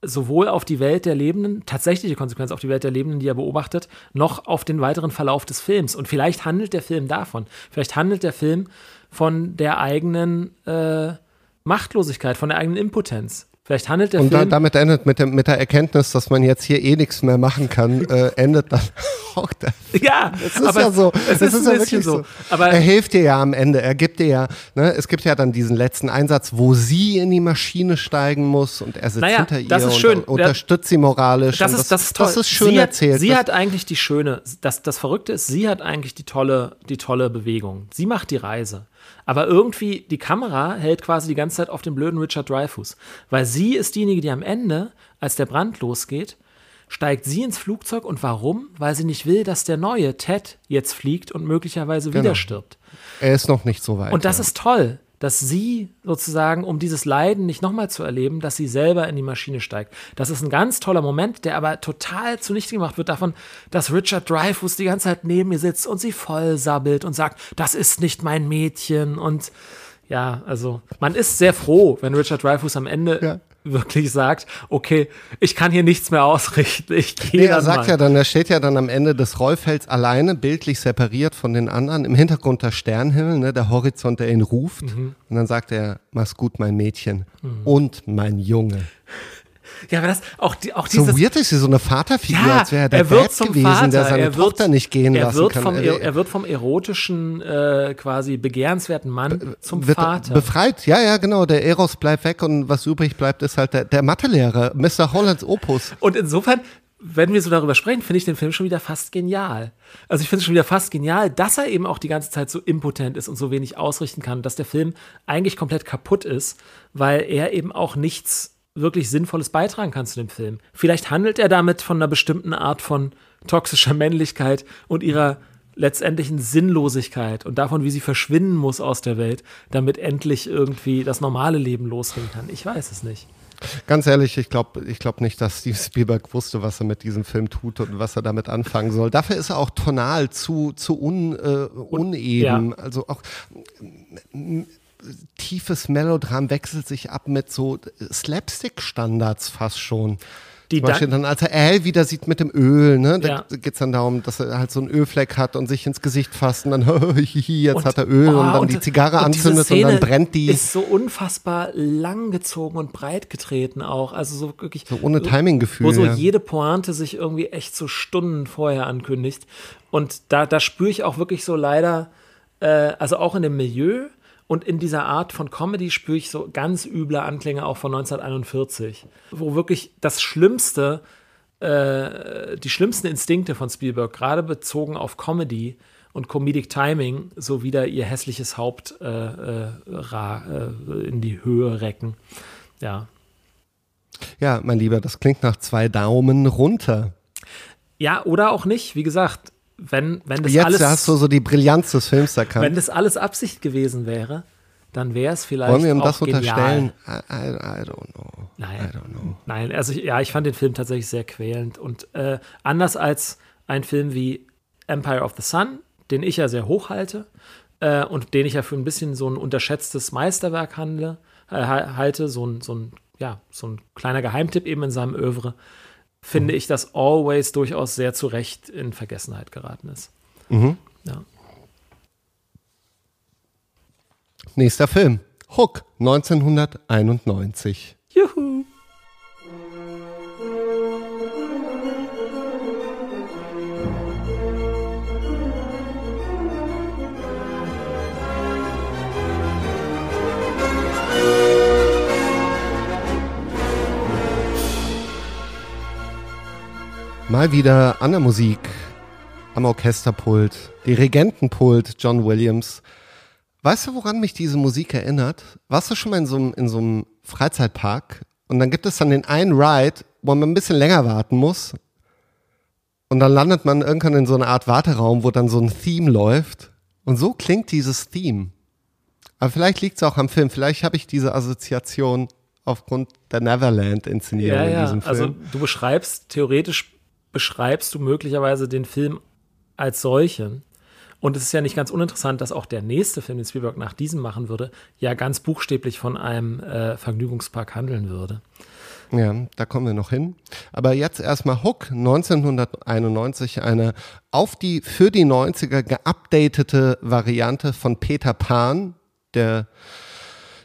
sowohl auf die Welt der Lebenden, tatsächliche Konsequenz auf die Welt der Lebenden, die er beobachtet, noch auf den weiteren Verlauf des Films. Und vielleicht handelt der Film davon. Vielleicht handelt der Film von der eigenen äh, Machtlosigkeit, von der eigenen Impotenz. Vielleicht handelt der und Film. Und damit endet mit, dem, mit der Erkenntnis, dass man jetzt hier eh nichts mehr machen kann, äh, endet dann auch der Film. Ja, es ist ja so. Es ist, ist ja wirklich so. so. Aber er hilft dir ja am Ende. Er gibt dir ja, ne, es gibt ja dann diesen letzten Einsatz, wo sie in die Maschine steigen muss und er sitzt naja, hinter ihr das ist schön. und unterstützt sie moralisch. Das ist, das, ist toll. Das ist schön sie erzählt. Hat, sie hat eigentlich die schöne, das, das Verrückte ist, sie hat eigentlich die tolle, die tolle Bewegung. Sie macht die Reise. Aber irgendwie, die Kamera hält quasi die ganze Zeit auf den blöden Richard Dreyfuss. Weil sie ist diejenige, die am Ende, als der Brand losgeht, steigt sie ins Flugzeug. Und warum? Weil sie nicht will, dass der neue Ted jetzt fliegt und möglicherweise genau. wieder stirbt. Er ist noch nicht so weit. Und das ja. ist toll dass sie sozusagen, um dieses Leiden nicht nochmal zu erleben, dass sie selber in die Maschine steigt. Das ist ein ganz toller Moment, der aber total zunichte gemacht wird davon, dass Richard Dreyfuss die ganze Zeit neben mir sitzt und sie voll sabbelt und sagt, das ist nicht mein Mädchen und ja, also man ist sehr froh, wenn Richard Dreyfuss am Ende ja wirklich sagt, okay, ich kann hier nichts mehr ausrichten. Ich gehe nee, Er sagt mal. ja dann, er steht ja dann am Ende des Rollfelds alleine, bildlich separiert von den anderen, im Hintergrund der Sternhimmel, ne, der Horizont, der ihn ruft. Mhm. Und dann sagt er, mach's gut, mein Mädchen mhm. und mein Junge. Ja, aber das auch die auch dieses So weird ist sie so eine Vaterfigur, ja, als wäre der er wird Dad gewesen, Vater. der seine er wird, Tochter nicht gehen er lassen wird kann. Vom, er, er wird vom erotischen äh, quasi begehrenswerten Mann zum wird Vater befreit. Ja, ja, genau, der Eros bleibt weg und was übrig bleibt ist halt der, der Mathelehrer, Mr. Hollands Opus. Und insofern wenn wir so darüber sprechen, finde ich den Film schon wieder fast genial. Also ich finde es schon wieder fast genial, dass er eben auch die ganze Zeit so impotent ist und so wenig ausrichten kann, dass der Film eigentlich komplett kaputt ist, weil er eben auch nichts wirklich Sinnvolles beitragen kann zu dem Film. Vielleicht handelt er damit von einer bestimmten Art von toxischer Männlichkeit und ihrer letztendlichen Sinnlosigkeit und davon, wie sie verschwinden muss aus der Welt, damit endlich irgendwie das normale Leben losgehen kann. Ich weiß es nicht. Ganz ehrlich, ich glaube ich glaub nicht, dass Steve Spielberg wusste, was er mit diesem Film tut und was er damit anfangen soll. Dafür ist er auch tonal zu, zu un, äh, uneben. Ja. Also auch tiefes Melodram wechselt sich ab mit so Slapstick-Standards fast schon. Die Zum Beispiel dann, als er Al wieder sieht mit dem Öl, ne, da ja. geht es dann darum, dass er halt so einen Ölfleck hat und sich ins Gesicht fasst und dann, jetzt und, hat er Öl oh, und dann und, die Zigarre und anzündet und dann brennt die. ist so unfassbar lang gezogen und breit getreten auch. Also so wirklich. So ohne Timinggefühl. Wo so ja. jede Pointe sich irgendwie echt so Stunden vorher ankündigt. Und da, da spüre ich auch wirklich so leider, äh, also auch in dem Milieu, und in dieser Art von Comedy spüre ich so ganz üble Anklänge auch von 1941, wo wirklich das Schlimmste, äh, die schlimmsten Instinkte von Spielberg, gerade bezogen auf Comedy und Comedic Timing, so wieder ihr hässliches Haupt äh, äh, äh, in die Höhe recken. Ja. Ja, mein Lieber, das klingt nach zwei Daumen runter. Ja, oder auch nicht. Wie gesagt, wenn, wenn das Jetzt alles. hast du so die Brillanz des Films erkannt. Wenn das alles Absicht gewesen wäre, dann wäre es vielleicht. Wollen wir ihm das genial. unterstellen? I, I, don't know. Nein. I don't know. Nein, also ich, ja, ich fand den Film tatsächlich sehr quälend. Und äh, anders als ein Film wie Empire of the Sun, den ich ja sehr hoch halte, äh, und den ich ja für ein bisschen so ein unterschätztes Meisterwerk handle, äh, halte, so ein, so ein, ja, so ein kleiner Geheimtipp eben in seinem Övre, finde mhm. ich, dass Always durchaus sehr zu Recht in Vergessenheit geraten ist. Mhm. Ja. Nächster Film. Hook, 1991. Juhu. Mal wieder an der Musik, am Orchesterpult, Dirigentenpult John Williams. Weißt du, woran mich diese Musik erinnert? Warst du schon mal in so einem, in so einem Freizeitpark und dann gibt es dann den einen Ride, wo man ein bisschen länger warten muss und dann landet man irgendwann in so einer Art Warteraum, wo dann so ein Theme läuft und so klingt dieses Theme. Aber vielleicht liegt es auch am Film, vielleicht habe ich diese Assoziation aufgrund der Neverland-Inszenierung ja, ja. in diesem Film. Also du beschreibst theoretisch beschreibst du möglicherweise den Film als solchen. Und es ist ja nicht ganz uninteressant, dass auch der nächste Film, den Spielberg nach diesem machen würde, ja ganz buchstäblich von einem äh, Vergnügungspark handeln würde. Ja, da kommen wir noch hin. Aber jetzt erstmal Hook 1991, eine auf die für die 90er geupdatete Variante von Peter Pan, der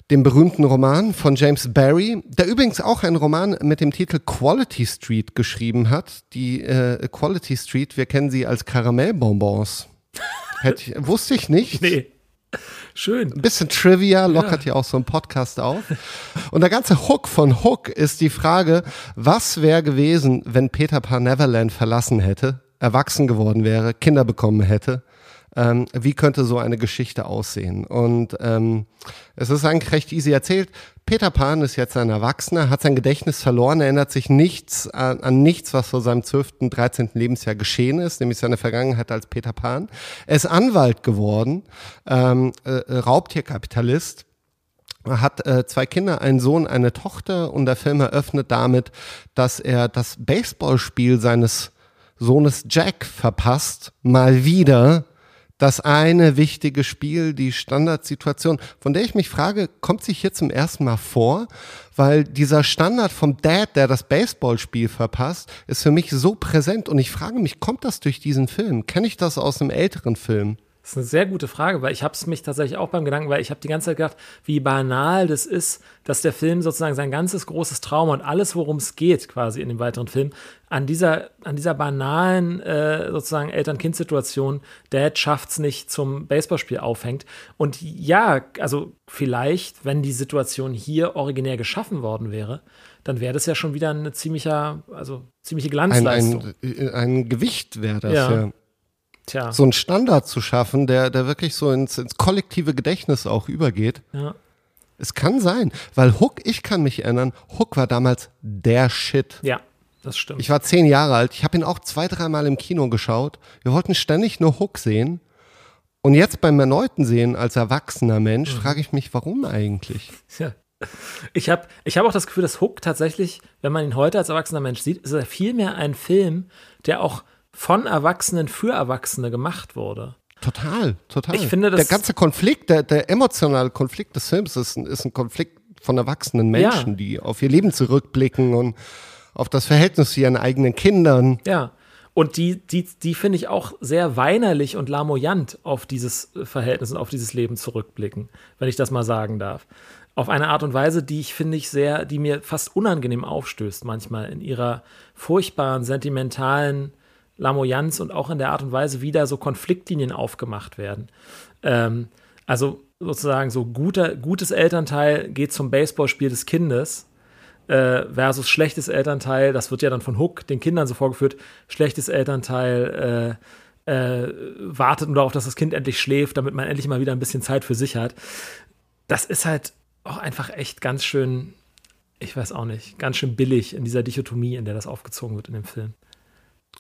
dem berühmten Roman von James Barry, der übrigens auch einen Roman mit dem Titel Quality Street geschrieben hat. Die äh, Quality Street, wir kennen sie als Karamellbonbons. Hätte, wusste ich nicht. Nee. Schön. Ein bisschen Trivia lockert ja. ja auch so ein Podcast auf. Und der ganze Hook von Hook ist die Frage, was wäre gewesen, wenn Peter Pan Neverland verlassen hätte, erwachsen geworden wäre, Kinder bekommen hätte ähm, wie könnte so eine Geschichte aussehen? Und ähm, es ist eigentlich recht easy erzählt. Peter Pan ist jetzt ein Erwachsener, hat sein Gedächtnis verloren, erinnert sich nichts an, an nichts, was vor seinem 12., 13. Lebensjahr geschehen ist, nämlich seine Vergangenheit als Peter Pan. Er ist Anwalt geworden, ähm, äh, Raubtierkapitalist hat äh, zwei Kinder, einen Sohn, eine Tochter und der Film eröffnet damit, dass er das Baseballspiel seines Sohnes Jack verpasst, mal wieder das eine wichtige Spiel, die Standardsituation, von der ich mich frage, kommt sich hier zum ersten Mal vor, weil dieser Standard vom Dad, der das Baseballspiel verpasst, ist für mich so präsent und ich frage mich, kommt das durch diesen Film? Kenne ich das aus einem älteren Film? Das ist eine sehr gute Frage, weil ich habe es mich tatsächlich auch beim Gedanken, weil ich habe die ganze Zeit gedacht, wie banal das ist, dass der Film sozusagen sein ganzes großes Trauma und alles, worum es geht, quasi in dem weiteren Film, an dieser, an dieser banalen äh, sozusagen Eltern-Kind-Situation, Dad schafft's nicht zum Baseballspiel aufhängt. Und ja, also vielleicht, wenn die Situation hier originär geschaffen worden wäre, dann wäre das ja schon wieder eine ziemlicher, also ziemliche Glanzleistung. Ein, ein, ein Gewicht wäre das ja. ja. Tja. so einen Standard zu schaffen, der, der wirklich so ins, ins kollektive Gedächtnis auch übergeht. Ja. Es kann sein, weil Hook, ich kann mich erinnern, Hook war damals der Shit. Ja, das stimmt. Ich war zehn Jahre alt, ich habe ihn auch zwei, dreimal im Kino geschaut. Wir wollten ständig nur Hook sehen. Und jetzt beim erneuten Sehen als erwachsener Mensch mhm. frage ich mich, warum eigentlich? Ja. Ich habe ich hab auch das Gefühl, dass Hook tatsächlich, wenn man ihn heute als erwachsener Mensch sieht, ist er vielmehr ein Film, der auch von Erwachsenen für Erwachsene gemacht wurde. Total, total. Ich finde, der ganze Konflikt, der, der emotionale Konflikt des Films ist ein, ist ein Konflikt von erwachsenen Menschen, ja. die auf ihr Leben zurückblicken und auf das Verhältnis zu ihren eigenen Kindern. Ja. Und die, die, die finde ich auch sehr weinerlich und lamoyant auf dieses Verhältnis und auf dieses Leben zurückblicken, wenn ich das mal sagen darf. Auf eine Art und Weise, die ich finde ich sehr, die mir fast unangenehm aufstößt, manchmal in ihrer furchtbaren, sentimentalen Lamoyanz und auch in der Art und Weise, wie da so Konfliktlinien aufgemacht werden. Ähm, also sozusagen so guter, gutes Elternteil geht zum Baseballspiel des Kindes äh, versus schlechtes Elternteil, das wird ja dann von Hook den Kindern so vorgeführt, schlechtes Elternteil äh, äh, wartet nur darauf, dass das Kind endlich schläft, damit man endlich mal wieder ein bisschen Zeit für sich hat. Das ist halt auch einfach echt ganz schön, ich weiß auch nicht, ganz schön billig in dieser Dichotomie, in der das aufgezogen wird in dem Film.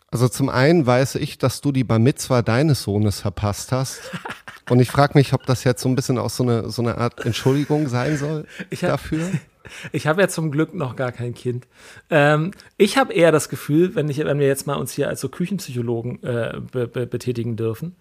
Also zum einen weiß ich, dass du die Bar Mitzwa deines Sohnes verpasst hast. Und ich frage mich, ob das jetzt so ein bisschen auch so eine, so eine Art Entschuldigung sein soll ich hab, dafür. Ich habe ja zum Glück noch gar kein Kind. Ähm, ich habe eher das Gefühl, wenn, ich, wenn wir jetzt mal uns hier als so Küchenpsychologen äh, be, be, betätigen dürfen,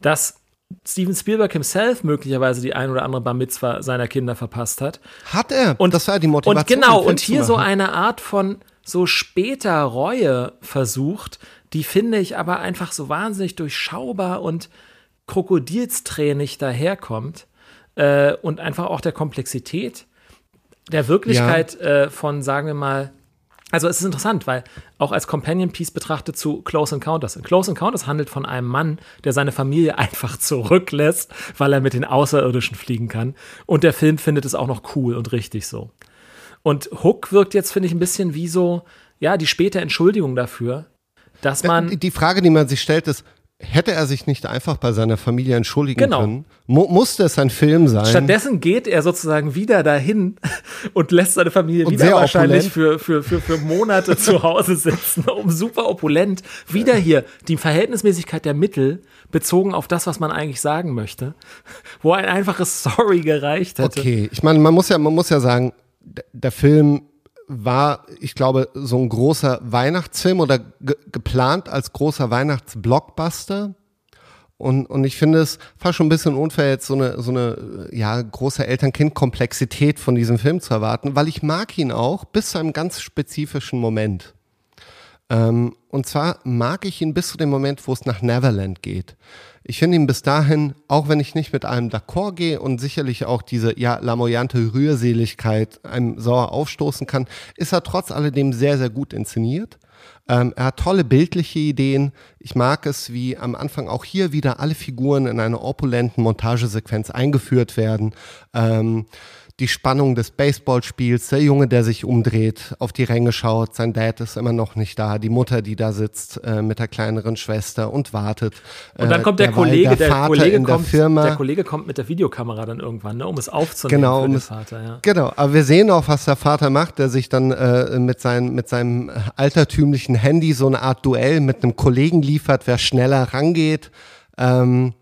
dass Steven Spielberg himself möglicherweise die ein oder andere Bar Mitzwa seiner Kinder verpasst hat. Hat er. Und das war die Motivation. Und genau, den Film und hier so eine Art von so später Reue versucht, die finde ich aber einfach so wahnsinnig durchschaubar und krokodilstränig daherkommt äh, und einfach auch der Komplexität der Wirklichkeit äh, von, sagen wir mal, also es ist interessant, weil auch als Companion Piece betrachtet zu Close Encounters. Close Encounters handelt von einem Mann, der seine Familie einfach zurücklässt, weil er mit den Außerirdischen fliegen kann. Und der Film findet es auch noch cool und richtig so. Und Hook wirkt jetzt, finde ich, ein bisschen wie so, ja, die späte Entschuldigung dafür, dass man. Die Frage, die man sich stellt, ist, hätte er sich nicht einfach bei seiner Familie entschuldigen Genau. können? Mu musste es ein Film sein? Stattdessen geht er sozusagen wieder dahin und lässt seine Familie Und wieder wahrscheinlich opulent. für, für, für, für Monate zu Hause sitzen, um super opulent. Wieder hier die Verhältnismäßigkeit der Mittel bezogen auf das, was man eigentlich sagen möchte, wo ein einfaches Sorry gereicht hätte. Okay, ich meine, man muss ja, man muss ja sagen, der Film war, ich glaube, so ein großer Weihnachtsfilm oder ge geplant als großer Weihnachtsblockbuster. Und, und ich finde es fast schon ein bisschen unfair, jetzt so eine, so eine ja, große Eltern-Kind-Komplexität von diesem Film zu erwarten, weil ich mag ihn auch bis zu einem ganz spezifischen Moment. Ähm, und zwar mag ich ihn bis zu dem Moment, wo es nach Neverland geht. Ich finde ihn bis dahin, auch wenn ich nicht mit allem d'accord gehe und sicherlich auch diese ja lamoyante Rührseligkeit einem sauer aufstoßen kann, ist er trotz alledem sehr, sehr gut inszeniert. Ähm, er hat tolle bildliche Ideen. Ich mag es, wie am Anfang auch hier wieder alle Figuren in einer opulenten Montagesequenz eingeführt werden. Ähm, die Spannung des Baseballspiels, der Junge, der sich umdreht, auf die Ränge schaut, sein Dad ist immer noch nicht da, die Mutter, die da sitzt äh, mit der kleineren Schwester und wartet. Und dann Äh, kommt der derweil Kollege, der, Vater Kollege in der kommt, Firma. der Kollege kommt mit der Videokamera dann irgendwann, ne, um es aufzunehmen Genau, um es- Vater, ja. Genau, aber wir sehen auch, was der Vater macht, der sich dann äh, mit, seinem mit seinem altertümlichen Handy so eine Art Duell mit einem Kollegen liefert, wer schneller rangeht. Ähm,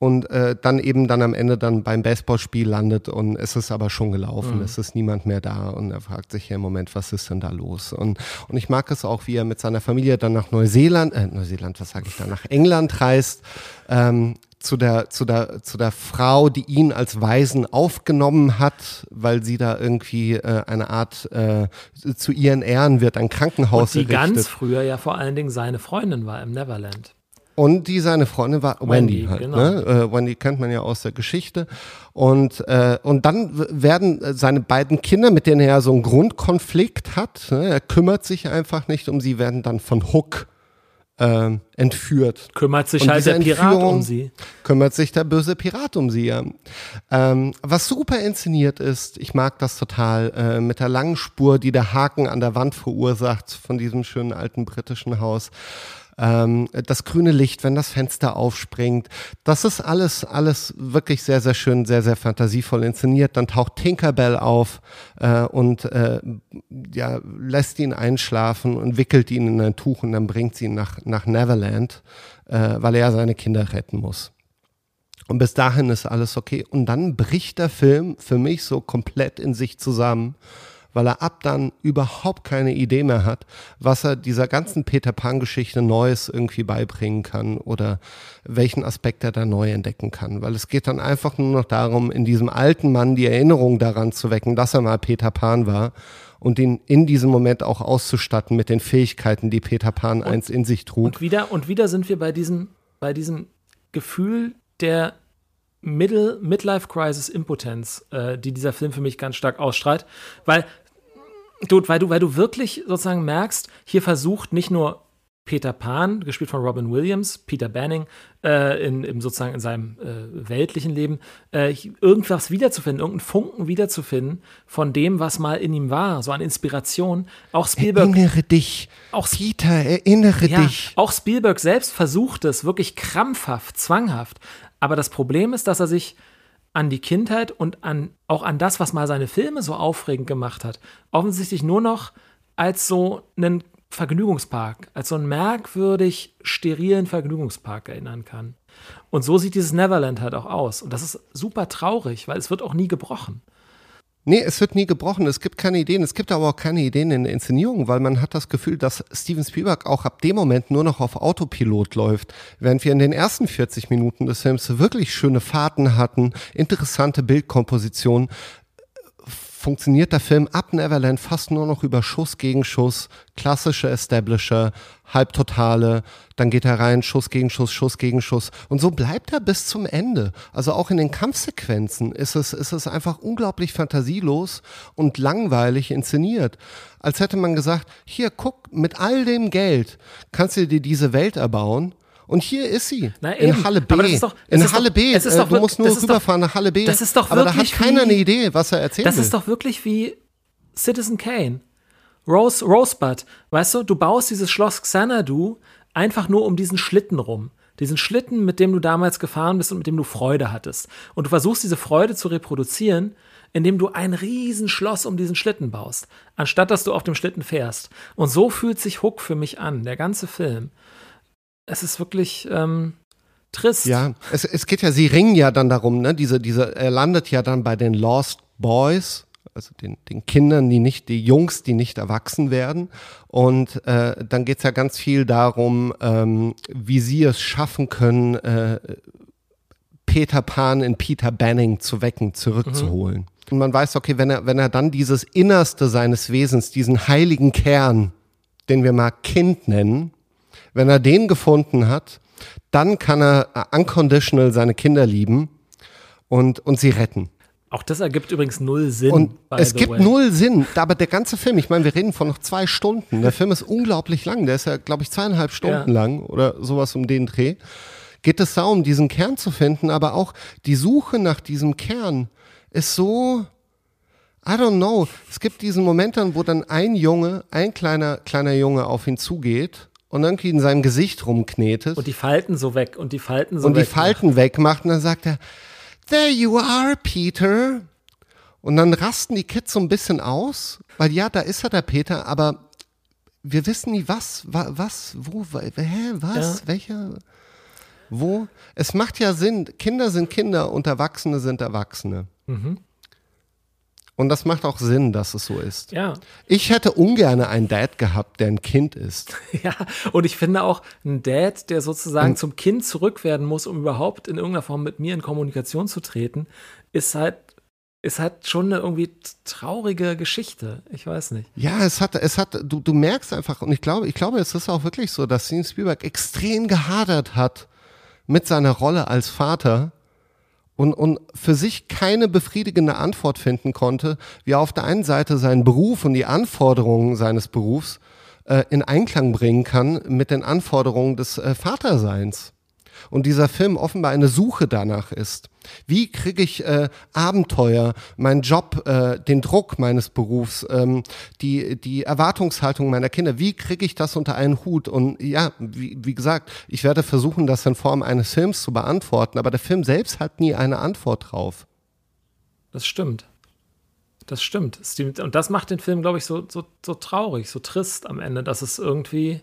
und äh, dann eben dann am Ende dann beim Baseballspiel landet und es ist aber schon gelaufen, es ist niemand mehr da und er fragt sich ja im Moment, was ist denn da los? Und, und ich mag es auch, wie er mit seiner Familie dann nach Neuseeland, äh, Neuseeland, was sage ich da, nach England reist, ähm, zu der, zu der, zu der Frau, die ihn als Waisen aufgenommen hat, weil sie da irgendwie äh, eine Art, äh, zu ihren Ehren wird ein Krankenhaus Die ganz errichtet. früher ja vor allen Dingen seine Freundin war im Neverland. Und die seine Freundin war Wendy, Wendy, halt. genau. Ne? Äh, Wendy kennt man ja aus der Geschichte. Und, äh, und dann werden äh, seine beiden Kinder, mit denen er so einen Grundkonflikt hat, ne? er kümmert sich einfach nicht um sie, werden dann von Hook ähm, entführt. Kümmert sich Und halt der Pirat Entführung- um sie. kümmert sich der böse Pirat um sie. Ja. Ähm, was super inszeniert ist, ich mag das total, äh, mit der langen Spur, die der Haken an der Wand verursacht von diesem schönen alten britischen Haus. Ähm, das grüne Licht, wenn das Fenster aufspringt. Das ist alles, alles wirklich sehr, sehr schön, sehr, sehr fantasievoll inszeniert. Dann taucht Tinkerbell auf äh, und äh, ja, lässt ihn einschlafen und wickelt ihn in ein Tuch und dann bringt sie ihn nach, nach Neverland, äh, weil er seine Kinder retten muss. Und bis dahin ist alles okay. Und dann bricht der Film für mich so komplett in sich zusammen, weil er ab dann überhaupt keine Idee mehr hat, was er dieser ganzen Peter Pan-Geschichte Neues irgendwie beibringen kann oder welchen Aspekt er da neu entdecken kann. Weil es geht dann einfach nur noch darum, in diesem alten Mann die Erinnerung daran zu wecken, dass er mal Peter Pan war und ihn in diesem Moment auch auszustatten mit den Fähigkeiten, die Peter Pan einst in sich trug. Und wieder, und wieder sind wir bei diesem, bei diesem Gefühl der Middle, Midlife Crisis Impotenz, äh, die dieser Film für mich ganz stark ausstrahlt. Weil, du, weil, du, weil du wirklich sozusagen merkst, hier versucht nicht nur Peter Pan, gespielt von Robin Williams, Peter Banning, äh, in, in sozusagen in seinem äh, weltlichen Leben, äh, irgendwas wiederzufinden, irgendeinen Funken wiederzufinden von dem, was mal in ihm war, so an Inspiration. Auch Spielberg Erinnere dich, Auch- Peter, erinnere ja, dich. auch Spielberg selbst versucht es wirklich krampfhaft, zwanghaft. Aber das Problem ist, dass er sich an die Kindheit und an, auch an das, was mal seine Filme so aufregend gemacht hat, offensichtlich nur noch als so einen Vergnügungspark, als so einen merkwürdig sterilen Vergnügungspark erinnern kann. Und so sieht dieses Neverland halt auch aus. Und das ist super traurig, weil es wird auch nie gebrochen. Nee, es wird nie gebrochen. Es gibt keine Ideen. Es gibt aber auch keine Ideen in der Inszenierung, weil man hat das Gefühl, dass Steven Spielberg auch ab dem Moment nur noch auf Autopilot läuft. Während wir in den ersten 40 Minuten des Films wirklich schöne Fahrten hatten, interessante Bildkompositionen, funktioniert der Film ab Neverland fast nur noch über Schuss gegen Schuss, klassische Establisher, Halbtotale, dann geht er rein, Schuss gegen Schuss, Schuss gegen Schuss. Und so bleibt er bis zum Ende. Also auch in den Kampfsequenzen ist es, ist es einfach unglaublich fantasielos und langweilig inszeniert. Als hätte man gesagt, hier, guck, mit all dem Geld kannst du dir diese Welt erbauen und hier ist sie. Na in Halle B. Doch, in Halle B. Es ist äh, doch, du musst nur das rüberfahren nach Halle B. Das ist doch aber da hat wirklich keiner wie, eine Idee, was er erzählt. Das ist doch wirklich wie Citizen Kane. Rose, Rosebud. Weißt du, du baust dieses Schloss Xanadu einfach nur um diesen Schlitten rum. Diesen Schlitten, mit dem du damals gefahren bist und mit dem du Freude hattest. Und du versuchst diese Freude zu reproduzieren, indem du ein Riesenschloss um diesen Schlitten baust, anstatt dass du auf dem Schlitten fährst. Und so fühlt sich Hook für mich an, der ganze Film. Es ist wirklich, ähm, trist. Ja, es, es geht ja, sie ringen ja dann darum, ne? Diese, diese, er landet ja dann bei den Lost Boys, also den, den Kindern, die nicht, die Jungs, die nicht erwachsen werden. Und äh, dann geht es ja ganz viel darum, ähm, wie sie es schaffen können, äh, Peter Pan in Peter Banning zu wecken, zurückzuholen. Mhm. Und man weiß, okay, wenn er, wenn er dann dieses Innerste seines Wesens, diesen heiligen Kern, den wir mal Kind nennen, wenn er den gefunden hat, dann kann er äh, unconditional seine Kinder lieben und, und sie retten. Auch das ergibt übrigens null Sinn. Und es gibt way. null Sinn, aber der ganze Film, ich meine, wir reden von noch zwei Stunden. Der Film ist unglaublich lang, der ist ja, glaube ich, zweieinhalb Stunden ja. lang oder sowas um den Dreh. Geht es darum, diesen Kern zu finden, aber auch die Suche nach diesem Kern ist so, I don't know. Es gibt diesen Moment dann, wo dann ein Junge, ein kleiner, kleiner Junge auf ihn zugeht und irgendwie in seinem Gesicht rumknetet. Und die Falten so weg und die Falten so Und die Falten wegmacht und dann sagt er, There you are, Peter. Und dann rasten die Kids so ein bisschen aus, weil ja, da ist er der Peter, aber wir wissen nie, was, was, wo, hä, was, ja. welcher, wo. Es macht ja Sinn, Kinder sind Kinder und Erwachsene sind Erwachsene. Mhm. Und das macht auch Sinn, dass es so ist. Ja. Ich hätte ungern einen Dad gehabt, der ein Kind ist. Ja, und ich finde auch ein Dad, der sozusagen und zum Kind zurück werden muss, um überhaupt in irgendeiner Form mit mir in Kommunikation zu treten, ist halt ist halt schon eine irgendwie traurige Geschichte. Ich weiß nicht. Ja, es hat, es hat, du, du merkst einfach, und ich glaube, ich glaube, es ist auch wirklich so, dass Steven Spielberg extrem gehadert hat mit seiner Rolle als Vater und, und für sich keine befriedigende Antwort finden konnte, wie er auf der einen Seite seinen Beruf und die Anforderungen seines Berufs äh, in Einklang bringen kann mit den Anforderungen des äh, Vaterseins und dieser Film offenbar eine Suche danach ist. Wie kriege ich äh, Abenteuer, meinen Job, äh, den Druck meines Berufs, ähm, die, die Erwartungshaltung meiner Kinder, wie kriege ich das unter einen Hut? Und ja, wie, wie gesagt, ich werde versuchen, das in Form eines Films zu beantworten, aber der Film selbst hat nie eine Antwort drauf. Das stimmt. Das stimmt. Und das macht den Film, glaube ich, so, so, so traurig, so trist am Ende, dass es irgendwie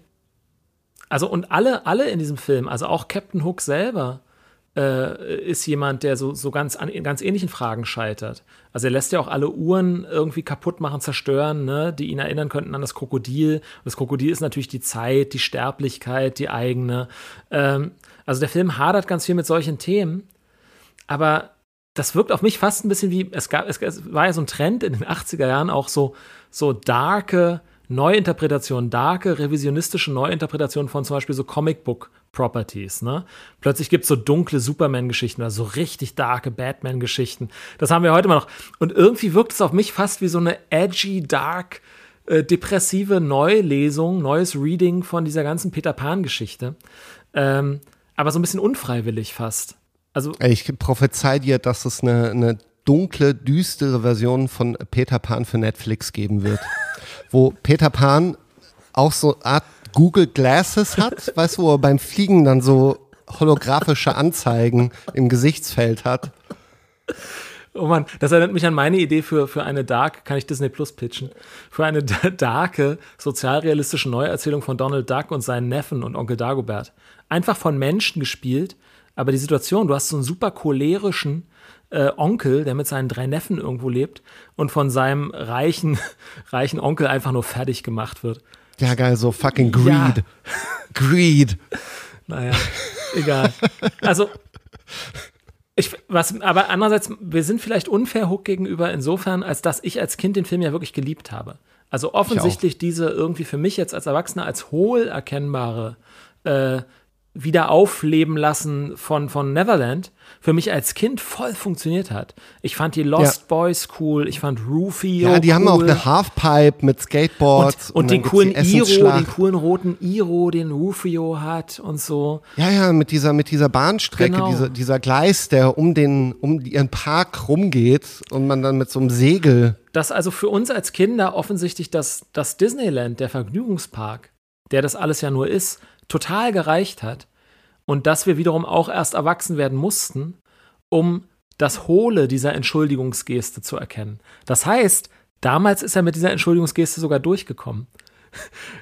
also und alle, alle in diesem Film, also auch Captain Hook selber, äh, ist jemand, der so, so ganz an ganz ähnlichen Fragen scheitert. Also er lässt ja auch alle Uhren irgendwie kaputt machen, zerstören, ne, die ihn erinnern könnten an das Krokodil. Und das Krokodil ist natürlich die Zeit, die Sterblichkeit, die eigene. Ähm, also der Film hadert ganz viel mit solchen Themen, aber das wirkt auf mich fast ein bisschen wie, es gab, es, es war ja so ein Trend in den 80er Jahren auch so, so darke Neuinterpretationen, darke, revisionistische Neuinterpretationen von zum Beispiel so Comicbook-Properties. Ne? Plötzlich gibt es so dunkle Superman-Geschichten oder so richtig darke Batman-Geschichten. Das haben wir heute immer noch. Und irgendwie wirkt es auf mich fast wie so eine edgy, dark, äh, depressive Neulesung, neues Reading von dieser ganzen Peter Pan-Geschichte. Ähm, aber so ein bisschen unfreiwillig fast. Also, ich prophezei dir, dass es eine, eine dunkle, düstere Version von Peter Pan für Netflix geben wird. wo Peter Pan auch so eine Art Google Glasses hat, weißt du, wo er beim Fliegen dann so holographische Anzeigen im Gesichtsfeld hat. Oh Mann, das erinnert mich an meine Idee für, für eine dark, kann ich Disney Plus pitchen, für eine darke, sozialrealistische Neuerzählung von Donald Duck und seinen Neffen und Onkel Dagobert. Einfach von Menschen gespielt, Aber die Situation, du hast so einen super cholerischen äh, Onkel, der mit seinen drei Neffen irgendwo lebt und von seinem reichen, reichen Onkel einfach nur fertig gemacht wird. Ja, geil, so fucking Greed. Ja. Greed. Naja, egal. Also, ich, was, aber andererseits, wir sind vielleicht unfair Hook gegenüber insofern, als dass ich als Kind den Film ja wirklich geliebt habe. Also offensichtlich diese irgendwie für mich jetzt als Erwachsener als hohl erkennbare äh, wieder aufleben lassen von, von Neverland für mich als Kind voll funktioniert hat. Ich fand die Lost ja. Boys cool, ich fand Rufio Ja, die cool. haben auch eine Halfpipe mit Skateboards. Und, und, und den coolen Iro, den coolen roten Iro, den Rufio hat und so. Ja, ja, mit dieser, mit dieser Bahnstrecke, genau. dieser, dieser Gleis, der um den, um ihren Park rumgeht und man dann mit so einem Segel. Dass also für uns als Kinder offensichtlich das, das Disneyland, der Vergnügungspark, der das alles ja nur ist, total gereicht hat und dass wir wiederum auch erst erwachsen werden mussten, um das Hohle dieser Entschuldigungsgeste zu erkennen. Das heißt, damals ist er mit dieser Entschuldigungsgeste sogar durchgekommen.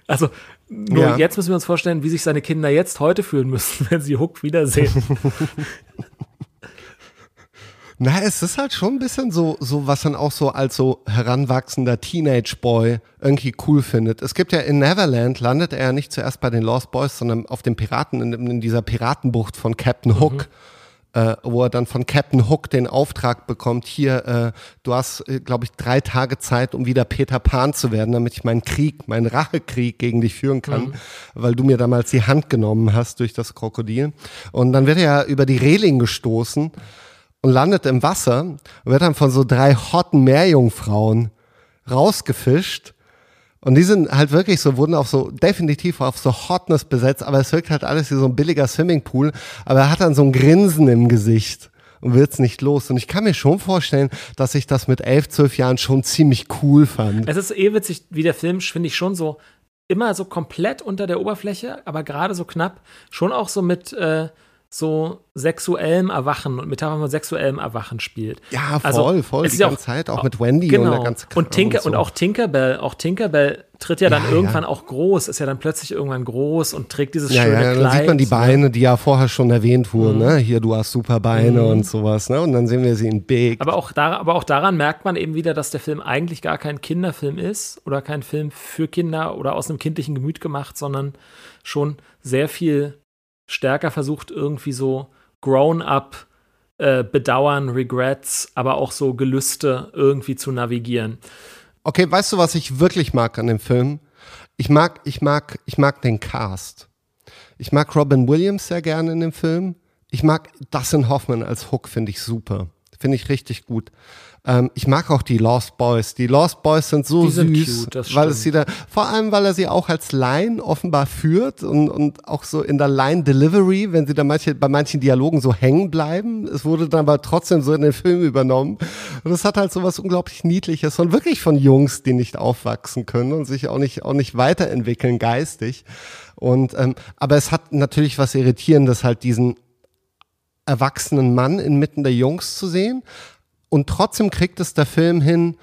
Also, nur ja. jetzt müssen wir uns vorstellen, wie sich seine Kinder jetzt heute fühlen müssen, wenn sie Hook wiedersehen. Na, es ist halt schon ein bisschen so, so was man auch so als so heranwachsender Teenage-Boy irgendwie cool findet. Es gibt ja in Neverland landet er ja nicht zuerst bei den Lost Boys, sondern auf dem Piraten, in, in dieser Piratenbucht von Captain Hook. Mhm. Äh, wo er dann von Captain Hook den Auftrag bekommt, hier, äh, du hast, äh, glaube ich, drei Tage Zeit, um wieder Peter Pan zu werden, damit ich meinen Krieg, meinen Rachekrieg gegen dich führen kann, mhm. weil du mir damals die Hand genommen hast durch das Krokodil. Und dann wird er ja über die Reling gestoßen und landet im Wasser und wird dann von so drei hotten Meerjungfrauen rausgefischt. Und die sind halt wirklich so, wurden auch so definitiv auf so Hotness besetzt, aber es wirkt halt alles wie so ein billiger Swimmingpool. Aber er hat dann so ein Grinsen im Gesicht und wird's nicht los. Und ich kann mir schon vorstellen, dass ich das mit elf, zwölf Jahren schon ziemlich cool fand. Es ist eh witzig, wie der Film, finde ich, schon so immer so komplett unter der Oberfläche, aber gerade so knapp, schon auch so mit äh, so sexuellem Erwachen und Metaphern von sexuellem Erwachen spielt. Ja, voll, also, voll. Die ganze auch, Zeit, auch mit Wendy genau. und der ganze Kram und, Tinker, und, so. und auch Tinkerbell, auch Tinkerbell tritt ja dann ja, irgendwann ja. auch groß, ist ja dann plötzlich irgendwann groß und trägt dieses ja, schöne ja, Kleid. Dann sieht man die Beine, die ja vorher schon erwähnt wurden, mhm. ne? Hier, du hast super Beine mhm. und sowas, ne? Und dann sehen wir sie in Big. Aber auch, da, aber auch daran merkt man eben wieder, dass der Film eigentlich gar kein Kinderfilm ist oder kein Film für Kinder oder aus einem kindlichen Gemüt gemacht, sondern schon sehr viel stärker versucht, irgendwie so Grown-up äh, Bedauern, Regrets, aber auch so Gelüste irgendwie zu navigieren. Okay, weißt du, was ich wirklich mag an dem Film? Ich mag, ich mag, ich mag den Cast. Ich mag Robin Williams sehr gerne in dem Film. Ich mag Dustin Hoffman als Hook, finde ich super. Finde ich richtig gut. Ähm, ich mag auch die Lost Boys. Die Lost Boys sind so die sind süß, cute, weil es sie da, vor allem weil er sie auch als Line offenbar führt und, und auch so in der Line Delivery, wenn sie da manche, bei manchen Dialogen so hängen bleiben. Es wurde dann aber trotzdem so in den Film übernommen. Und es hat halt so was unglaublich Niedliches und wirklich von Jungs, die nicht aufwachsen können und sich auch nicht, auch nicht weiterentwickeln geistig. Und, ähm, aber es hat natürlich was Irritierendes, halt diesen erwachsenen Mann inmitten der Jungs zu sehen. Und trotzdem kriegt es der Film hin,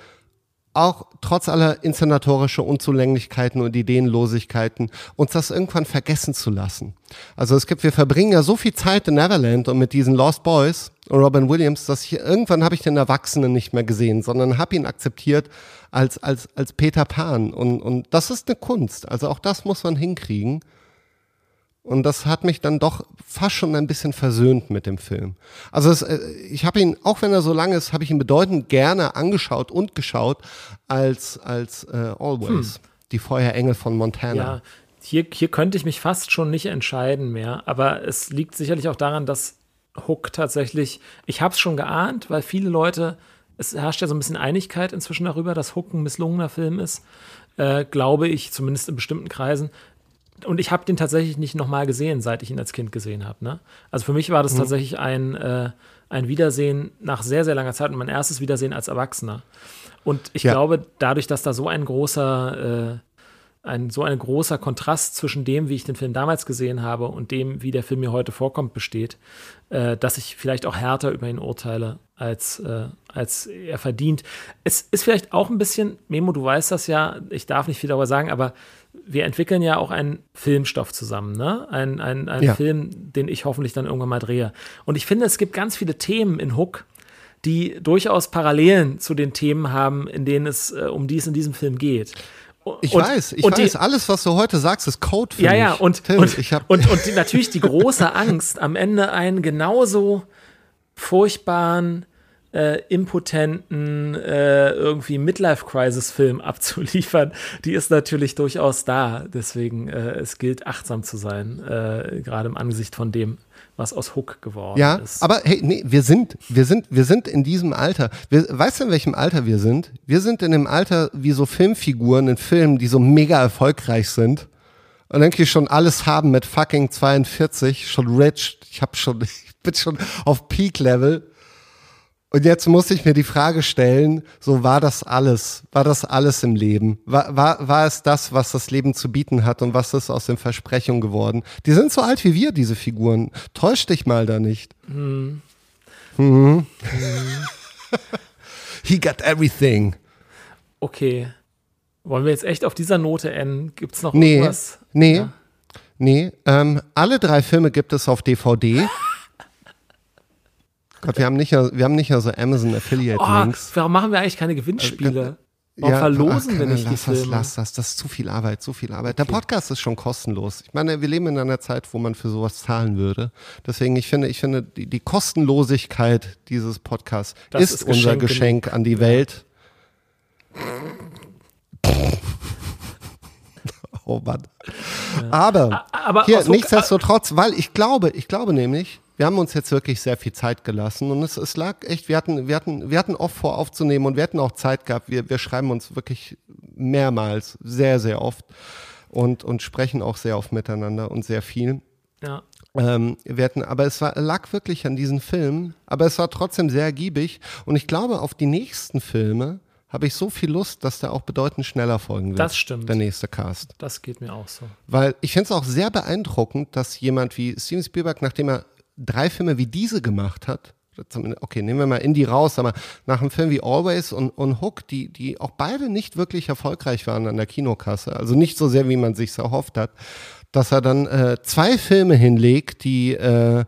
auch trotz aller inszenatorischer Unzulänglichkeiten und Ideenlosigkeiten, uns das irgendwann vergessen zu lassen. Also es gibt, wir verbringen ja so viel Zeit in Neverland und mit diesen Lost Boys und Robin Williams, dass ich irgendwann habe ich den Erwachsenen nicht mehr gesehen, sondern habe ihn akzeptiert als, als, als Peter Pan. Und, und das ist eine Kunst. Also auch das muss man hinkriegen. Und das hat mich dann doch fast schon ein bisschen versöhnt mit dem Film. Also es, äh, ich habe ihn, auch wenn er so lang ist, habe ich ihn bedeutend gerne angeschaut und geschaut als, als äh, Always, hm. die Feuerengel von Montana. Ja, hier, hier könnte ich mich fast schon nicht entscheiden mehr. Aber es liegt sicherlich auch daran, dass Hook tatsächlich, ich habe es schon geahnt, weil viele Leute, es herrscht ja so ein bisschen Einigkeit inzwischen darüber, dass Hook ein misslungener Film ist. Äh, glaube ich, zumindest in bestimmten Kreisen und ich habe den tatsächlich nicht nochmal gesehen, seit ich ihn als Kind gesehen habe. Ne? Also für mich war das mhm. tatsächlich ein, äh, ein Wiedersehen nach sehr, sehr langer Zeit und mein erstes Wiedersehen als Erwachsener. Und ich ja. glaube, dadurch, dass da so ein großer ein so ein großer Kontrast zwischen dem, wie ich den Film damals gesehen habe und dem, wie der Film mir heute vorkommt, besteht, äh, dass ich vielleicht auch härter über ihn urteile, als, äh, als er verdient. Es ist vielleicht auch ein bisschen, Memo, du weißt das ja, ich darf nicht viel darüber sagen, aber wir entwickeln ja auch einen Filmstoff zusammen, ne? Ein, ein, ein ja. Film, den ich hoffentlich dann irgendwann mal drehe. Und ich finde, es gibt ganz viele Themen in Hook, die durchaus Parallelen zu den Themen haben, in denen es äh, um die es in diesem Film geht. Ich und, weiß, ich weiß, die, alles, was du heute sagst, ist Code für ja, mich. Ja, und, Tim, und, und, und die, natürlich die große Angst, am Ende einen genauso furchtbaren, äh, impotenten, äh, irgendwie Midlife-Crisis-Film abzuliefern, die ist natürlich durchaus da. Deswegen, äh, es gilt achtsam zu sein, äh, gerade im Angesicht von dem, was aus Hook geworden ja, ist. Ja, aber hey, nee, wir sind, wir sind, wir sind in diesem Alter. Wir, weißt du, in welchem Alter wir sind? Wir sind in dem Alter wie so Filmfiguren in Filmen, die so mega erfolgreich sind. Und denke ich schon alles haben mit fucking 42, schon rich. Ich hab schon, ich bin schon auf Peak-Level. Und jetzt muss ich mir die Frage stellen, so war das alles? War das alles im Leben? War, war, war es das, was das Leben zu bieten hat und was ist aus den Versprechungen geworden? Die sind so alt wie wir, diese Figuren. Täusch dich mal da nicht. Hm. Mhm. He got everything. Okay. Wollen wir jetzt echt auf dieser Note enden? Gibt es noch nee, irgendwas? Nee. Ja. Nee. Ähm, alle drei Filme gibt es auf DVD. Gott, wir haben nicht, wir haben nicht so Amazon Affiliate Links. Oh, warum machen wir eigentlich keine Gewinnspiele? Warum ja, verlosen ach, wir nicht lass die Filme? Das, lass das, das ist zu viel Arbeit, zu viel Arbeit. Okay. Der Podcast ist schon kostenlos. Ich meine, wir leben in einer Zeit, wo man für sowas zahlen würde. Deswegen, ich finde, ich finde, die, die Kostenlosigkeit dieses Podcasts ist, ist, unser Geschenk genug. an die Welt. oh Mann. Ja. Aber, Aber hier, nichtsdestotrotz, weil ich glaube, ich glaube nämlich, wir haben uns jetzt wirklich sehr viel Zeit gelassen und es, es lag echt, wir hatten, wir, hatten, wir hatten oft vor aufzunehmen und wir hatten auch Zeit gehabt. Wir, wir schreiben uns wirklich mehrmals, sehr, sehr oft und, und sprechen auch sehr oft miteinander und sehr viel. Ja. Ähm, wir hatten, aber es war, lag wirklich an diesen Filmen, aber es war trotzdem sehr ergiebig und ich glaube, auf die nächsten Filme habe ich so viel Lust, dass der auch bedeutend schneller folgen wird. Das stimmt. Der nächste Cast. Das geht mir auch so. Weil ich finde es auch sehr beeindruckend, dass jemand wie Steven Spielberg, nachdem er drei Filme wie diese gemacht hat, okay, nehmen wir mal Indie raus, aber nach einem Film wie Always und, und Hook, die, die auch beide nicht wirklich erfolgreich waren an der Kinokasse, also nicht so sehr, wie man sich erhofft hat, dass er dann äh, zwei Filme hinlegt, die äh,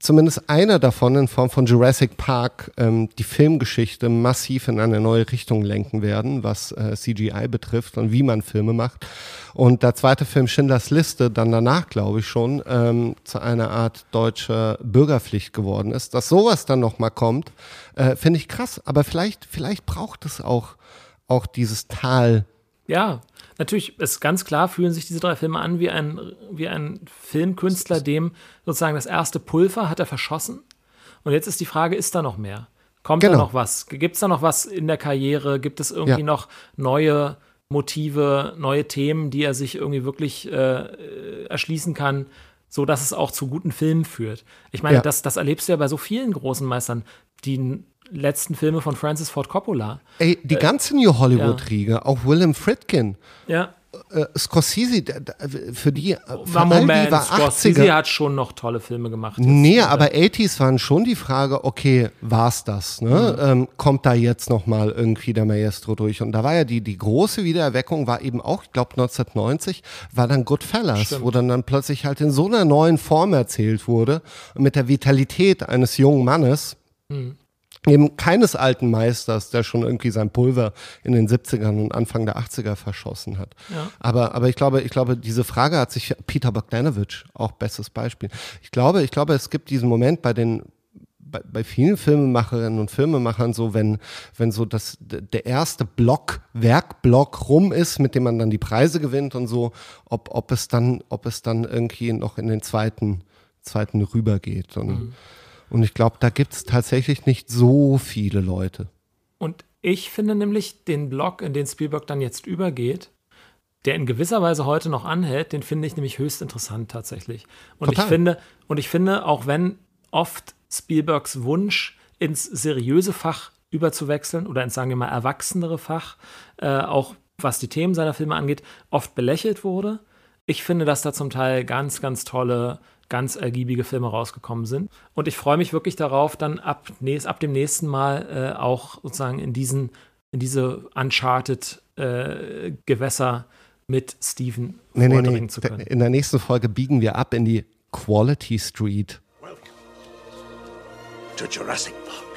zumindest einer davon in Form von Jurassic Park ähm, die Filmgeschichte massiv in eine neue Richtung lenken werden, was äh, CGI betrifft und wie man Filme macht. Und der zweite Film Schindlers Liste dann danach, glaube ich schon, ähm, zu einer Art deutscher Bürgerpflicht geworden ist. Dass sowas dann nochmal kommt, äh, finde ich krass. Aber vielleicht, vielleicht braucht es auch, auch dieses Tal. Ja, natürlich ist ganz klar, fühlen sich diese drei Filme an wie ein, wie ein Filmkünstler, dem sozusagen das erste Pulver hat er verschossen. Und jetzt ist die Frage, ist da noch mehr? Kommt genau. da noch was? Gibt es da noch was in der Karriere? Gibt es irgendwie ja. noch neue Motive, neue Themen, die er sich irgendwie wirklich äh, erschließen kann, so dass es auch zu guten Filmen führt? Ich meine, ja. das, das erlebst du ja bei so vielen großen Meistern, die letzten Filme von Francis Ford Coppola. Ey, die äh, ganze New Hollywood-Riege, ja. auch Willem Friedkin. Ja. Äh, Scorsese, für die, für Moment, die war Scorsese 80er. hat schon noch tolle Filme gemacht. Nee, aber 80s waren schon die Frage, okay, war's das? Ne? Mhm. Ähm, kommt da jetzt noch mal irgendwie der Maestro durch? Und da war ja die, die große Wiedererweckung, war eben auch, ich glaube 1990, war dann Goodfellas, Stimmt. wo dann, dann plötzlich halt in so einer neuen Form erzählt wurde, mit der Vitalität eines jungen Mannes. Mhm eben keines alten Meisters, der schon irgendwie sein Pulver in den 70ern und Anfang der 80er verschossen hat. Ja. Aber, aber ich glaube, ich glaube, diese Frage hat sich Peter Bogdanovich, auch bestes Beispiel. Ich glaube, ich glaube, es gibt diesen Moment bei den, bei, bei vielen Filmemacherinnen und Filmemachern so, wenn, wenn so das, der erste Block, Werkblock rum ist, mit dem man dann die Preise gewinnt und so, ob, ob es dann, ob es dann irgendwie noch in den zweiten, zweiten rübergeht. Und, mhm. Und ich glaube, da gibt es tatsächlich nicht so viele Leute. Und ich finde nämlich den Blog, in den Spielberg dann jetzt übergeht, der in gewisser Weise heute noch anhält, den finde ich nämlich höchst interessant tatsächlich. Und Total. ich finde, und ich finde, auch wenn oft Spielbergs Wunsch ins seriöse Fach überzuwechseln oder ins, sagen wir mal, erwachsenere Fach äh, auch was die Themen seiner Filme angeht, oft belächelt wurde. Ich finde, dass da zum Teil ganz, ganz tolle, ganz ergiebige Filme rausgekommen sind. Und ich freue mich wirklich darauf, dann ab, ab dem nächsten Mal äh, auch sozusagen in diesen, in diese Uncharted äh, Gewässer mit Steven nee, vordringen nee, nee. zu können. In der nächsten Folge biegen wir ab in die Quality Street. Welcome to Jurassic Park.